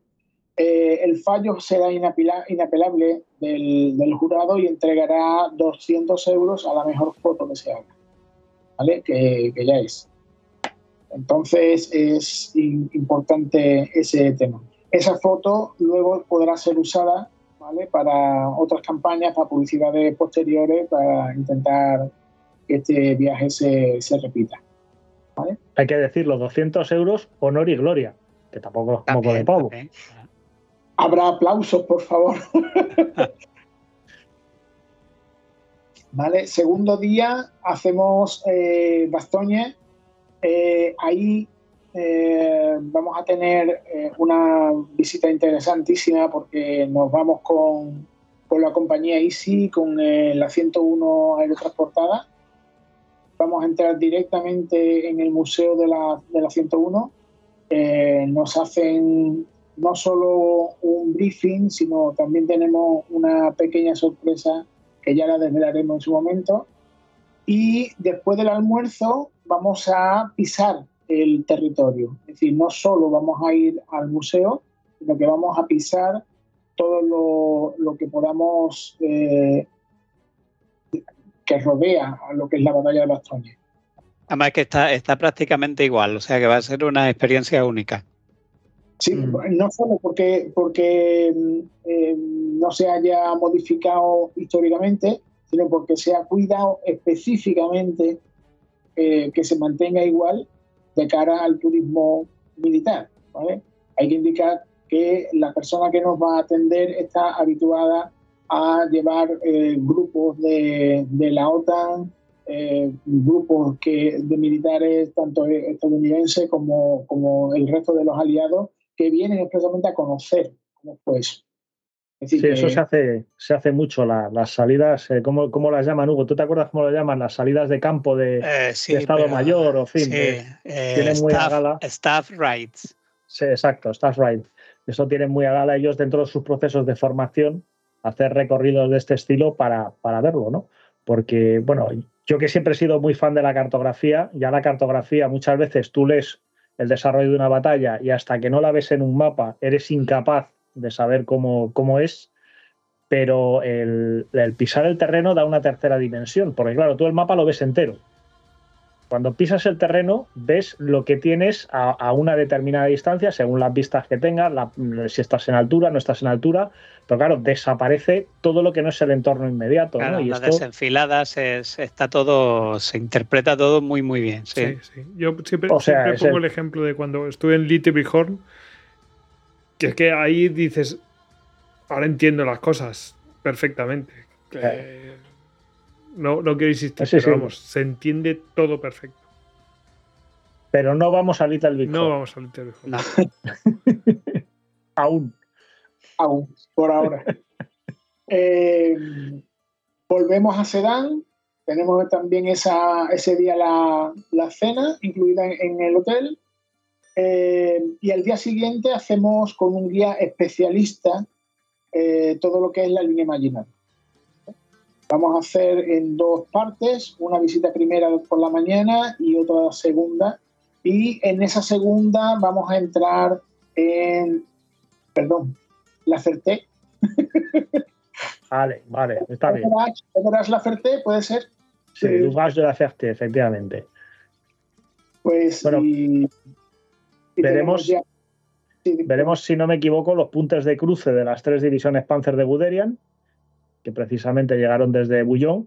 Eh, el fallo será inapelable del, jurado y entregará 200 euros a la mejor foto que se haga, ¿vale? Que, que ya es. Entonces es importante ese tema. Esa foto luego podrá ser usada ¿vale? para otras campañas, para publicidades posteriores, para intentar que este viaje se, se repita. ¿vale? Hay que decirlo, 200 euros, honor y gloria, que tampoco es como de pavo. Habrá aplausos, por favor. ¿Vale? Segundo día hacemos eh, Bastoña. Eh, ahí eh, vamos a tener eh, una visita interesantísima porque nos vamos con, con la compañía Easy, con la 101 aerotransportada. Vamos a entrar directamente en el museo de la, de la 101. Eh, nos hacen no solo un briefing, sino también tenemos una pequeña sorpresa que ya la desvelaremos en su momento. Y después del almuerzo vamos a pisar el territorio. Es decir, no solo vamos a ir al museo, sino que vamos a pisar todo lo, que podamos eh, que rodea a lo que es la batalla de Bastogne. Además que está, está prácticamente igual, o sea que va a ser una experiencia única. Sí, mm. no solo porque, porque eh, no se haya modificado históricamente, sino porque se ha cuidado específicamente eh, que se mantenga igual de cara al turismo militar. Hay que indicar que la persona que nos va a atender está habituada a llevar eh, grupos de, la OTAN, eh, grupos que, de militares tanto estadounidenses como, como el resto de los aliados que vienen expresamente a conocer cómo fue eso. sí, eso se hace, se hace mucho, las salidas, eh, ¿cómo, ¿cómo, las llaman, Hugo? ¿Tú te acuerdas cómo lo llaman? Las salidas de campo de, eh, Estado Mayor, o fin. Sí, tienen muy a gala. Staff rights. Sí, exacto, staff rights. Eso tienen muy a gala ellos dentro de sus procesos de formación, hacer recorridos de este estilo para, para verlo, ¿no? Porque, bueno, yo que siempre he sido muy fan de la cartografía, ya la cartografía muchas veces tú lees el desarrollo de una batalla y hasta que no la ves en un mapa eres incapaz de saber cómo, cómo es, pero el, pisar el terreno da una tercera dimensión, porque claro, tú el mapa lo ves entero. Cuando pisas el terreno, ves lo que tienes a, una determinada distancia, según las vistas que tengas, si estás en altura, no estás en altura, pero claro, desaparece todo lo que no es el entorno inmediato. Claro, Y las desenfiladas está todo, se interpreta todo muy, muy bien. Sí, sí. Yo siempre, pongo el ejemplo de cuando estuve en Little Bighorn, que es que ahí dices, ahora entiendo las cosas perfectamente. Eh, no, no quiero insistir, pero vamos, se entiende todo perfecto. Pero no vamos a Little Big No vamos a Little Big no. Aún. Aún, por ahora. Eh, volvemos a Sedán. Tenemos también esa, ese día la, cena incluida en, el hotel. Eh, y al día siguiente hacemos con un guía especialista todo lo que es la línea marginal. Vamos a hacer en dos partes, una visita primera por la mañana y otra segunda. Y en esa segunda vamos a entrar en, perdón, la Ferté. Vale, vale, está bien. ¿Verás la Ferté? ¿Puede ser? Sí, el de la Ferté, efectivamente. Pues bueno, veremos, veremos, si no me equivoco, los puntos de cruce de las tres divisiones Panzer de Guderian que precisamente llegaron desde Bouillon,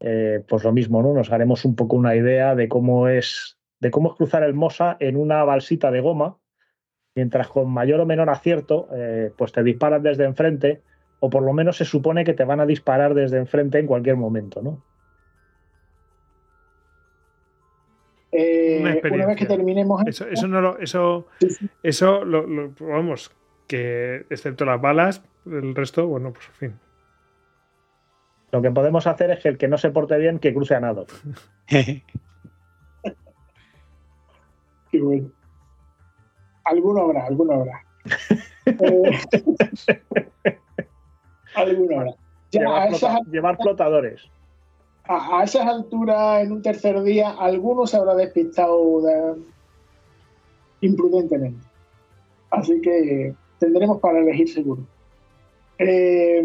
eh, pues lo mismo, ¿no? Nos haremos un poco una idea de cómo es, de cómo es cruzar el Mosa en una balsita de goma, mientras con mayor o menor acierto, eh, pues te disparan desde enfrente, o por lo menos se supone que te van a disparar desde enfrente en cualquier momento, ¿no? Eh, una, vez que terminemos eso, eso no lo, eso, eso lo, vamos, que excepto las balas, el resto, bueno, pues en fin. Lo que podemos hacer es que el que no se porte bien, que cruce a nado. bueno. Alguno habrá, alguno habrá. Eh, alguno habrá. llevar, flotadores. A, esas alturas, en un tercer día, alguno se habrá despistado imprudentemente. Así que tendremos para elegir seguro. Eh,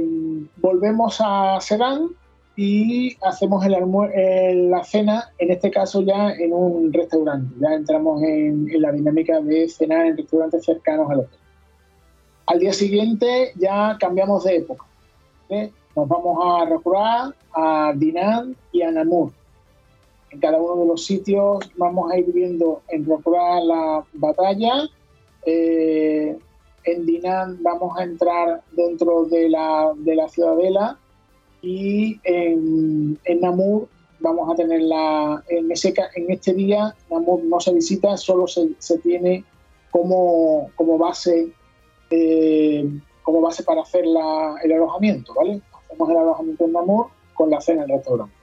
volvemos a Sedán y hacemos el la cena, en este caso ya en un restaurante. Ya entramos en, la dinámica de cenar en restaurantes cercanos al hotel. Al día siguiente ya cambiamos de época. Nos vamos a Rokurá, a Dinan y a Namur. En cada uno de los sitios vamos a ir viendo en Rokurá la batalla. Eh, en Dinan vamos a entrar dentro de la, de la ciudadela y en, Namur vamos a tener la, en, ese, en este día Namur no se visita, solo se, tiene como, base eh, como base para hacer el alojamiento, ¿vale? Hacemos el alojamiento en Namur con la cena en el restaurante.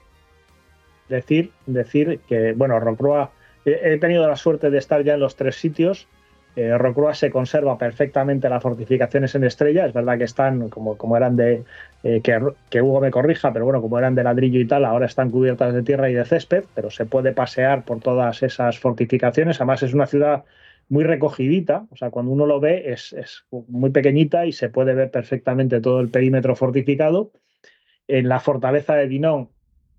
Decir, decir que, bueno, Roncroa, he tenido la suerte de estar ya en los tres sitios eh, se conserva perfectamente las fortificaciones en estrella. Es verdad que están como, como eran de. Eh, que, Hugo me corrija, pero bueno, como eran de ladrillo y tal, ahora están cubiertas de tierra y de césped, pero se puede pasear por todas esas fortificaciones. Además, es una ciudad muy recogidita, o sea, cuando uno lo ve es, es muy pequeñita y se puede ver perfectamente todo el perímetro fortificado. En la fortaleza de Dinón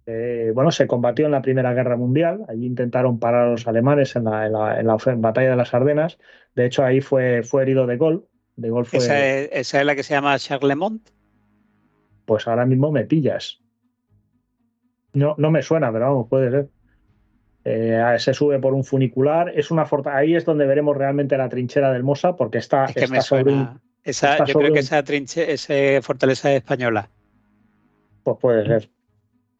eh, bueno, se combatió en la Primera Guerra Mundial, allí intentaron parar a los alemanes en la, batalla de las Ardenas, de hecho ahí fue, fue herido de gol. De gol ¿Esa, es, la que se llama Charlemont? Pues ahora mismo me pillas. No, no me suena, pero vamos, puede ser. Eh, se sube por un funicular. Es una ahí es donde veremos realmente la trinchera del Mosa, porque está, sobre un, esa, Yo creo que esa, trinche, esa fortaleza es española. Pues puede ser.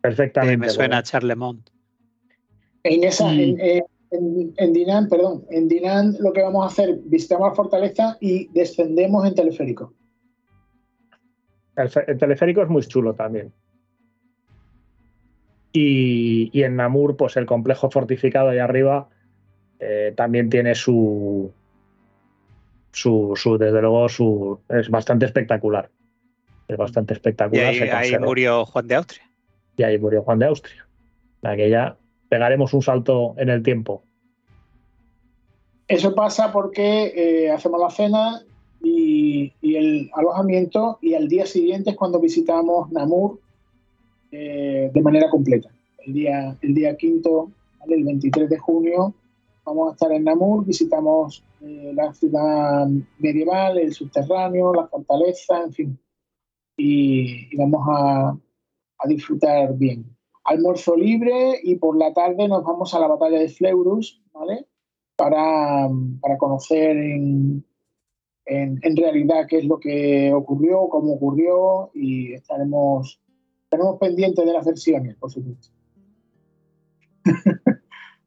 Perfectamente. me suena a Charlemont. En esa, eh, en, Dinan, perdón, en Dinan lo que vamos a hacer, visitamos la fortaleza y descendemos en teleférico. El, teleférico es muy chulo también. Y, en Namur, pues el complejo fortificado ahí arriba eh, también tiene su, su, su, desde luego, su, es bastante espectacular. Es bastante espectacular. Y ahí murió Juan de Austria y ahí murió Juan de Austria. La que ya pegaremos un salto en el tiempo. Eso pasa porque eh, hacemos la cena y, el alojamiento y al día siguiente es cuando visitamos Namur eh, de manera completa. El día, el día quinto, el 23 de junio, vamos a estar en Namur, visitamos eh, la ciudad medieval, el subterráneo, la fortaleza, en fin. y vamos a, a disfrutar bien. Almuerzo libre y por la tarde nos vamos a la batalla de Fleurus, ¿vale? Para, conocer en, en, realidad qué es lo que ocurrió, cómo ocurrió y estaremos, estaremos pendientes de las versiones, por supuesto.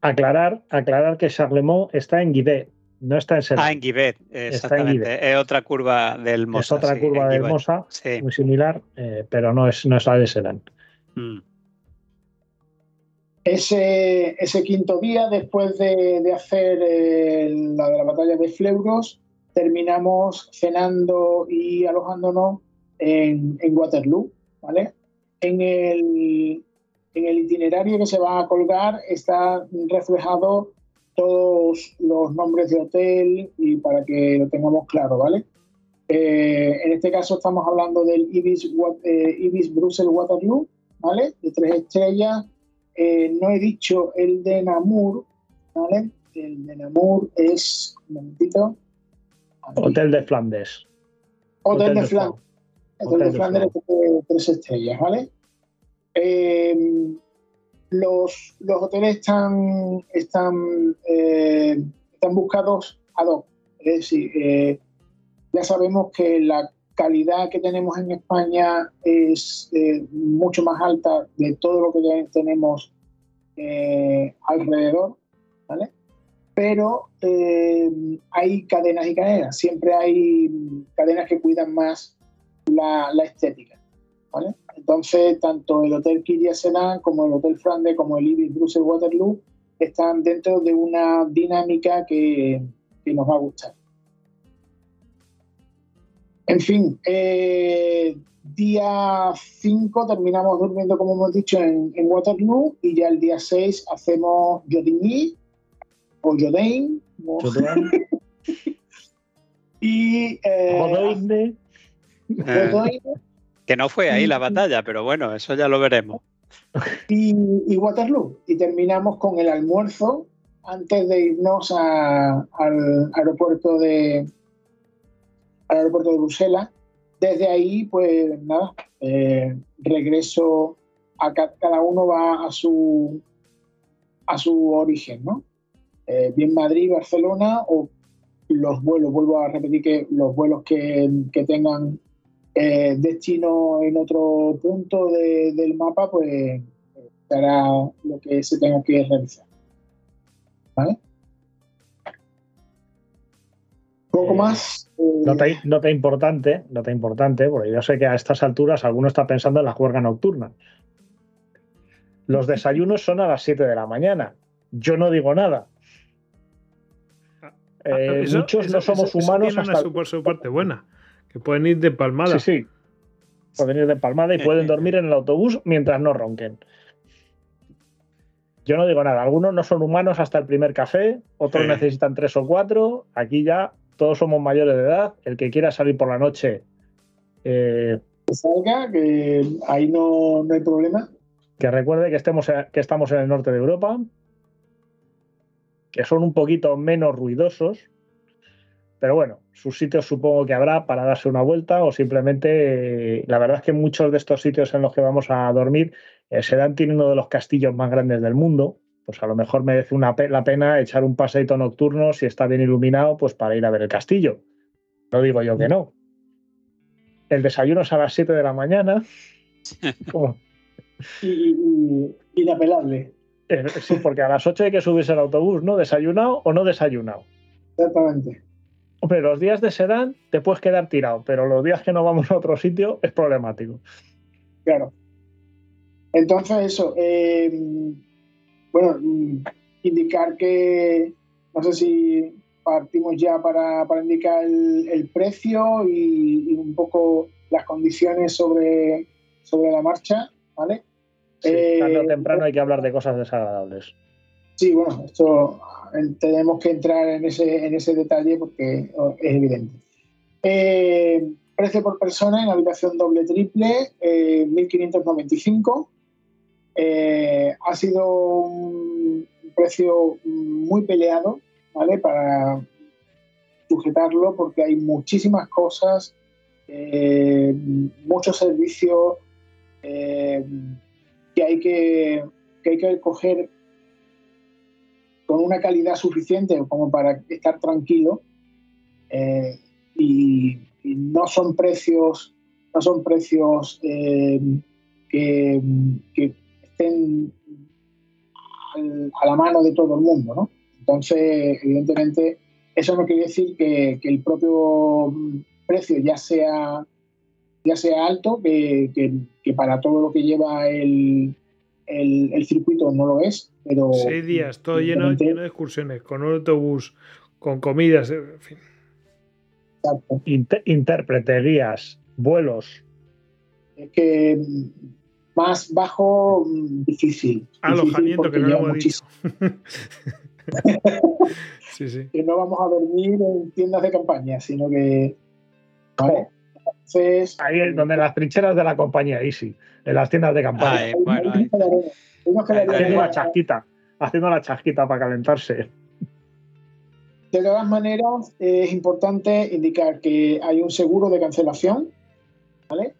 aclarar, aclarar que Charlemont está en Guidet, no está en Ah, en Guibet, exactamente. Es otra curva del Mosa. Es otra curva del Mosa, muy similar, eh, pero no es, no es la de Sedan. Mm. Ese, ese, quinto día, después de, hacer eh, la de la batalla de Fleuros, terminamos cenando y alojándonos en, en Waterloo, ¿vale? En el, en el itinerario que se va a colgar está reflejado todos los nombres de hotel y para que lo tengamos claro, ¿vale? Eh, en este caso estamos hablando del Ibis, eh, Ibis Brussels Waterloo, ¿vale? De tres estrellas. Eh, no he dicho el de Namur, ¿vale? El de Namur es, un momentito. Hotel de Flandes. Hotel, de, Flandes. Hotel, de Flandes de tres estrellas, ¿vale? Los, hoteles están, están, eh, están buscados ad hoc. Es decir, eh, ya sabemos que la calidad que tenemos en España es eh, mucho más alta de todo lo que tenemos alrededor, ¿vale? Pero hay cadenas y cadenas. Siempre hay cadenas que cuidan más la, estética. Entonces, tanto el Hotel Sedan como el Hotel Frande como el Ibis Brussels Waterloo están dentro de una dinámica que, nos va a gustar. En fin, eh, día 5 terminamos durmiendo, como hemos dicho, en, Waterloo y ya el día 6 hacemos Yodigny o Yodain. y eh, que no fue ahí la batalla, pero bueno, eso ya lo veremos. Y, Waterloo. Y terminamos con el almuerzo antes de irnos al aeropuerto de al aeropuerto de Bruselas. Desde ahí, pues nada, eh, regreso a cada uno va a su a su origen, ¿no? Eh, bien Madrid, Barcelona o los vuelos, vuelvo a repetir que los vuelos que, que tengan eh, destino en otro punto del mapa, pues será lo que se tenga que realizar. ¿Vale? Poco eh, más. Eh, nota, importante, nota importante, porque yo sé que a estas alturas alguno está pensando en la juerga nocturna. Los desayunos son a las 7 de la mañana. Yo no digo nada. Ah, muchos no somos humanos hasta. su parte buena. Que pueden ir de palmada. Sí, sí. Pueden ir de palmada y pueden dormir en el autobús mientras no ronquen. Yo no digo nada. Algunos no son humanos hasta el primer café, otros necesitan tres o cuatro. Aquí ya todos somos mayores de edad. El que quiera salir por la noche. Eh, que salga, que ahí no, hay problema. Que recuerde que, estemos, que estamos en el norte de Europa, que son un poquito menos ruidosos, pero bueno, sus sitios supongo que habrá para darse una vuelta o simplemente, la verdad es que muchos de estos sitios en los que vamos a dormir eh, se dan tiene uno de los castillos más grandes del mundo. Pues a lo mejor merece una la pena echar un paseito nocturno si está bien iluminado, pues para ir a ver el castillo. No digo yo que no. El desayuno es a las 7 de la mañana. y, inapelable. Eh, sí, porque a las 8 hay que subirse al autobús, ¿no? ¿Desayunado o no desayunado? Exactamente. Hombre, los días de sedán te puedes quedar tirado, pero los días que no vamos a otro sitio es problemático. Claro. Entonces, eso. Eh, bueno, mm, indicar que. No sé si partimos ya para, indicar el, precio y, un poco las condiciones sobre, sobre la marcha, ¿vale? Sí, tarde o eh, temprano hay que hablar de cosas desagradables. Sí, bueno, esto tenemos que entrar en ese, en ese detalle porque oh, es evidente. Eh, precio por persona en habitación doble triple, 1.595. Eh, eh, ha sido un precio muy peleado, ¿vale? Para sujetarlo porque hay muchísimas cosas, muchos servicios que hay que, que hay que coger con una calidad suficiente como para estar tranquilo eh, y, no son precios no son precios eh, que, estén a la mano de todo el mundo ¿no? entonces evidentemente eso no quiere decir que, el propio precio ya sea ya sea alto que, que para todo lo que lleva el, el, circuito no lo es, pero... Seis días, todo lleno, lleno de excursiones, con un autobús, con comidas, en fin. interpreterías, vuelos. Es que más bajo, difícil. Alojamiento, que no lo hemos dicho. sí, sí. Que no vamos a dormir en tiendas de campaña, sino que... Vale. Ahí es donde las trincheras de la compañía, ahí sí en las tiendas de campaña. haciendo la chasquita, haciendo la chasquita para calentarse. De todas maneras, es importante indicar que hay un seguro de cancelación, ¿vale?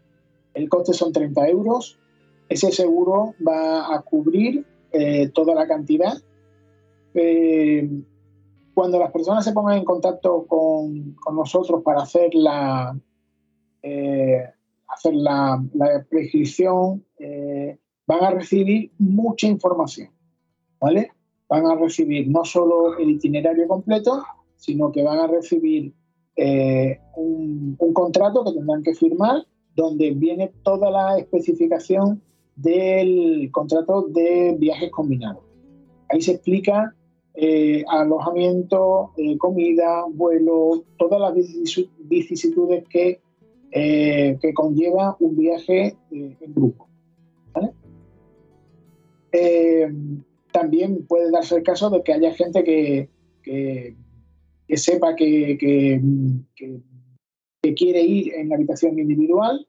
El coste son 30 euros. Ese seguro va a cubrir eh, toda la cantidad. Eh, cuando las personas se pongan en contacto con, nosotros para hacer la, eh, hacer la, prescripción, eh, van a recibir mucha información, ¿vale? Van a recibir no solo el itinerario completo, sino que van a recibir eh, un, contrato que tendrán que firmar donde viene toda la especificación del contrato de viajes combinados. Ahí se explica eh, alojamiento, eh, comida, vuelo, todas las vicisitudes que, eh, que conlleva un viaje en grupo. también puede darse el caso de que haya gente que, sepa que, quiere ir en habitación individual.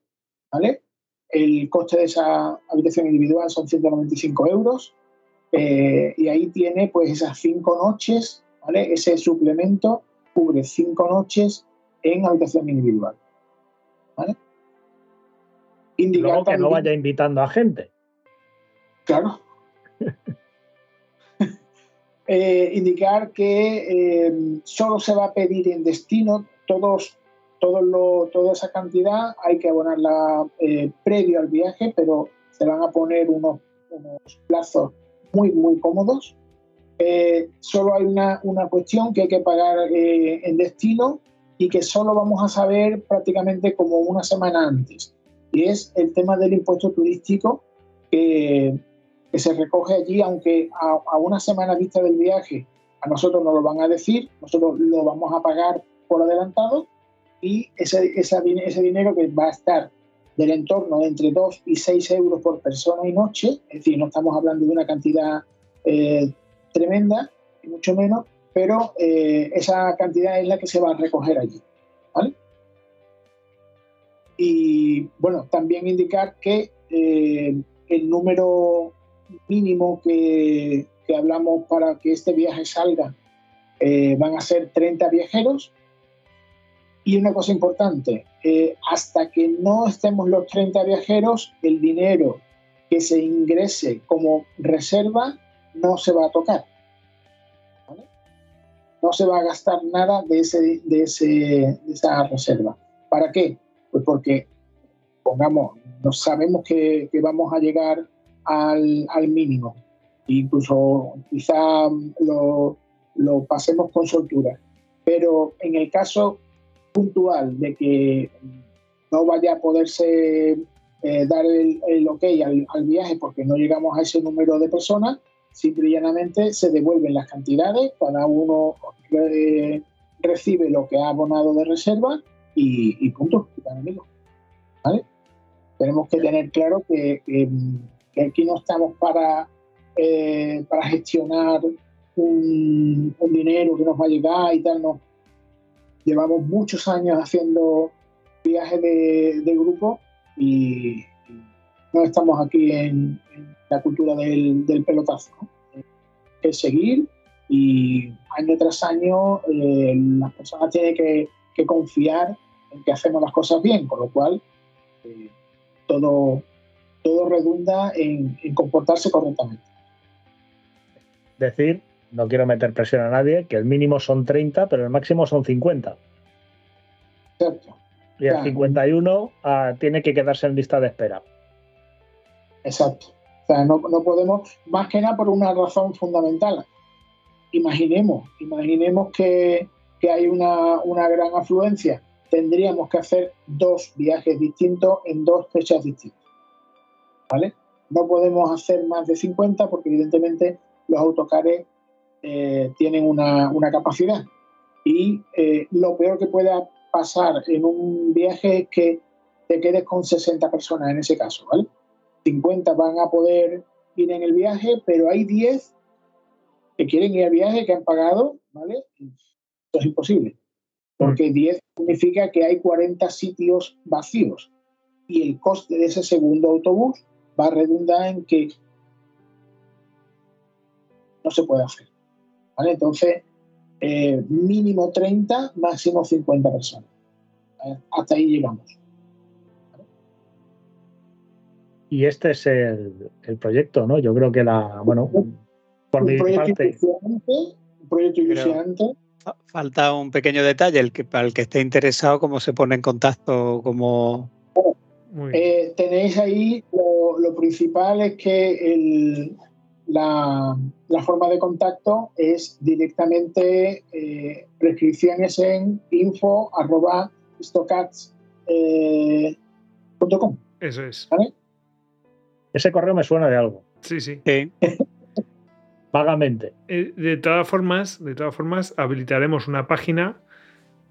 El coste de esa habitación individual son 195 euros eh, y ahí tiene pues esas cinco noches. Ese suplemento cubre cinco noches en habitación individual. ¿Vale? Indicar que no vaya invitando a gente. Claro. Eh, indicar que eh, solo se va a pedir en destino todos, todos lo, toda esa cantidad hay que abonarla previo al viaje, pero se van a poner unos, unos plazos muy, muy cómodos. Eh, solo hay una, una, cuestión que hay que pagar eh, en destino y que solo vamos a saber prácticamente como una semana antes. Y es el tema del impuesto turístico que, que se recoge allí, aunque a, una semana vista del viaje a nosotros nos lo van a decir, nosotros lo vamos a pagar por adelantado y ese, ese, ese dinero que va a estar del entorno de entre 2 y 6 euros por persona y noche, es decir, no estamos hablando de una cantidad eh, tremenda, mucho menos, pero eh, esa cantidad es la que se va a recoger allí. ¿vale? Y bueno, también indicar que eh, el número mínimo que, hablamos para que este viaje salga van a ser 30 viajeros. Y una cosa importante, eh, hasta que no estemos los 30 viajeros, el dinero que se ingrese como reserva no se va a tocar. No se va a gastar nada de, ese, de, ese, esa reserva. ¿Para qué? Pues porque, pongamos, no sabemos que, vamos a llegar al, al, mínimo. Incluso quizá lo, lo pasemos con soltura. Pero en el caso puntual de que no vaya a poderse eh, dar el, ok al, viaje porque no llegamos a ese número de personas, simple y llanamente se devuelven las cantidades, cada uno eh, recibe lo que ha abonado de reserva y, punto, ¿vale? Tenemos que tener claro que, aquí no estamos para, eh, para gestionar un, dinero que nos va a llegar y tal, no llevamos muchos años haciendo viajes de, grupo y, no estamos aquí en, la cultura del, pelotazo. Es seguir y año tras año eh, las personas tienen que, confiar en que hacemos las cosas bien, con lo cual eh, todo, todo redunda en, en comportarse correctamente. Decir no quiero meter presión a nadie, que el mínimo son 30, pero el máximo son 50. Exacto. Y el 51 ah, tiene que quedarse en lista de espera. Exacto. O sea, no, podemos, más que nada por una razón fundamental. Imaginemos, imaginemos que, hay una, una gran afluencia. Tendríamos que hacer dos viajes distintos en dos fechas distintas. ¿Vale? No podemos hacer más de 50 porque evidentemente los autocares eh, tienen una, capacidad. Y eh, lo peor que pueda pasar en un viaje es que te quedes con 60 personas en ese caso, ¿vale? 50 van a poder ir en el viaje, pero hay 10 que quieren ir al viaje, que han pagado, ¿vale? Eso es imposible, porque 10 significa que hay 40 sitios vacíos y el coste de ese segundo autobús va a redundar en que no se puede hacer. Entonces, eh, mínimo 30, máximo 50 personas. Eh, hasta ahí llegamos. Y este es el, proyecto, ¿no? Yo creo que la, bueno, por un proyecto Un proyecto ilusionante. Falta un pequeño detalle, el que, para el que esté interesado, cómo se pone en contacto, cómo... Eh, tenéis ahí, lo, principal es que el, la, forma de contacto es directamente eh, prescripciones en info arroba eh, Eso es. Ese correo me suena de algo. Sí, sí. vagamente. Eh, de todas formas, de todas formas, habilitaremos una página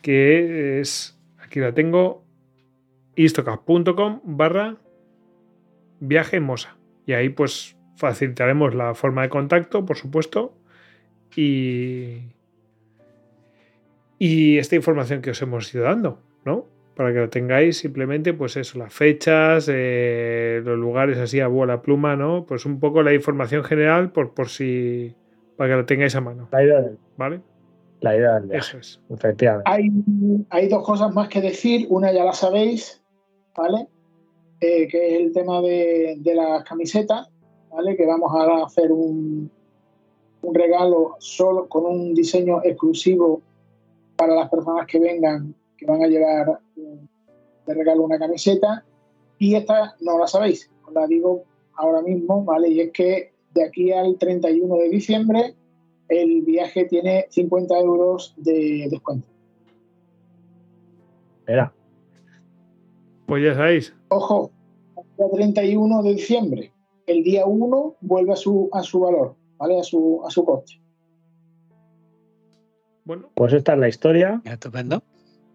que es, aquí la tengo, istocast.com barra viaje Mosa. Y ahí pues facilitaremos la forma de contacto, por supuesto, y, y esta información que os hemos ido dando, ¿no? Para que lo tengáis simplemente, pues eso, las fechas, eh, los lugares así a bola pluma, ¿no? Pues un poco la información general por, por si, para que lo tengáis a mano. La idea del, ¿Vale? la idea del viaje, Eso es. efectivamente. Hay, hay dos cosas más que decir. Una ya la sabéis, ¿vale? Eh, que es el tema de, de las camisetas, ¿vale? Que vamos a hacer un, un regalo solo con un diseño exclusivo para las personas que vengan, que van a llevar de regalo una camiseta. Y esta no la sabéis, os la digo ahora mismo, ¿vale? Y es que de aquí al 31 de diciembre el viaje tiene 50 euros de descuento. Mira, Pues ya sabéis. Ojo, el 31 de diciembre, el día 1 vuelve a su, a su valor, ¿vale? A su, a su coste. Bueno, pues esta es la historia. Estupendo.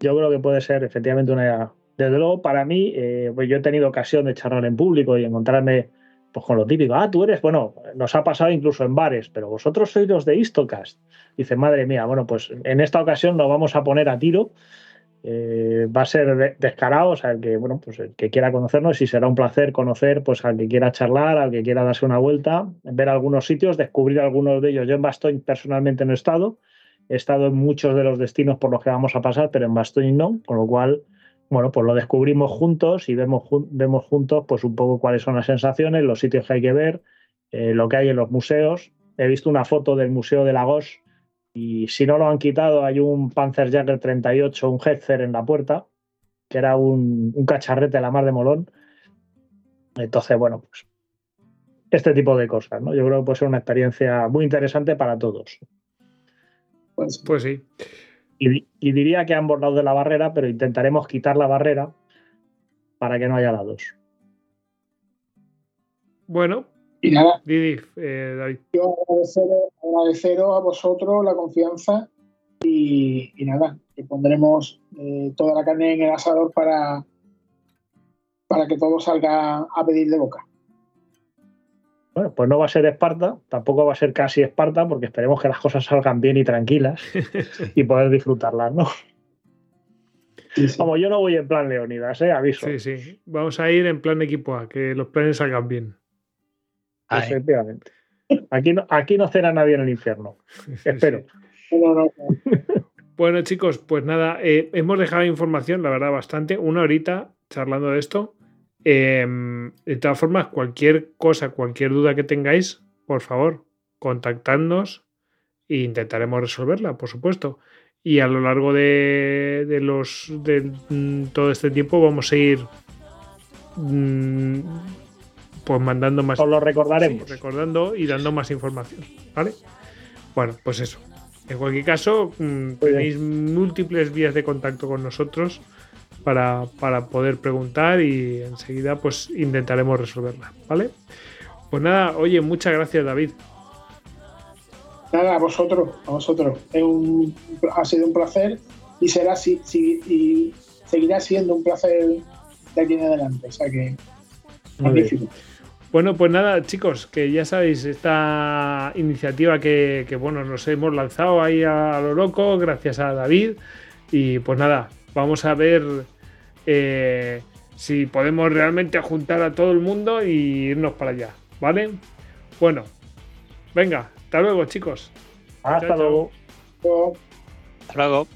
Yo creo que puede ser efectivamente una. Desde luego, para mí, eh, pues yo he tenido ocasión de charlar en público y encontrarme pues, con lo típico. Ah, tú eres, bueno, nos ha pasado incluso en bares, pero vosotros sois los de Istocast. Dice, madre mía, bueno, pues en esta ocasión nos vamos a poner a tiro. Eh, va a ser de- descarado, o sea, el que, bueno, pues el que quiera conocernos y será un placer conocer pues al que quiera charlar, al que quiera darse una vuelta, ver algunos sitios, descubrir algunos de ellos. Yo en Bastogne personalmente no he estado, he estado en muchos de los destinos por los que vamos a pasar, pero en Bastogne no, con lo cual, bueno, pues lo descubrimos juntos y vemos, jun- vemos juntos pues un poco cuáles son las sensaciones, los sitios que hay que ver, eh, lo que hay en los museos. He visto una foto del Museo de Lagos y si no lo han quitado hay un Panzerjäger 38, un Hetzer en la puerta, que era un, un cacharrete a la mar de molón. Entonces, bueno, pues este tipo de cosas, ¿no? Yo creo que puede ser una experiencia muy interesante para todos. Pues, pues sí. Y, di- y diría que a ambos lados de la barrera, pero intentaremos quitar la barrera para que no haya lados. Bueno, y nada, Didi, eh, David. yo agradeceros, agradeceros a vosotros la confianza y, y nada, que pondremos eh, toda la carne en el asador para, para que todo salga a pedir de boca. Bueno, pues no va a ser Esparta, tampoco va a ser casi Esparta, porque esperemos que las cosas salgan bien y tranquilas y poder disfrutarlas, ¿no? Sí, sí. Como yo no voy en plan Leonidas, ¿eh? Aviso. Sí, sí. Vamos a ir en plan equipo A, que los planes salgan bien. Ay, Efectivamente. Aquí no, aquí no cena nadie en el infierno. Espero. No, no, no. Bueno, chicos, pues nada, eh, hemos dejado información, la verdad, bastante, una horita charlando de esto. Eh, de todas formas, cualquier cosa, cualquier duda que tengáis, por favor, contactadnos e intentaremos resolverla, por supuesto. Y a lo largo de, de los de mm, todo este tiempo vamos a ir mm, pues mandando más Os lo recordaremos. Recordando y dando más información, ¿vale? Bueno, pues eso. En cualquier caso, mm, tenéis múltiples vías de contacto con nosotros para, para poder preguntar y enseguida pues intentaremos resolverla, ¿vale? Pues nada, oye, muchas gracias David. Nada, a vosotros, a vosotros. Es un- ha sido un placer y será así, sí, y seguirá siendo un placer de aquí en adelante. O sea que magnífico. Bueno, pues nada, chicos, que ya sabéis, esta iniciativa que, que, bueno, nos hemos lanzado ahí a, lo loco, gracias a David. Y pues nada, vamos a ver eh, si podemos realmente juntar a todo el mundo y irnos para allá, ¿vale? Bueno, venga, hasta luego, chicos. Hasta Chao, luego. Hasta luego.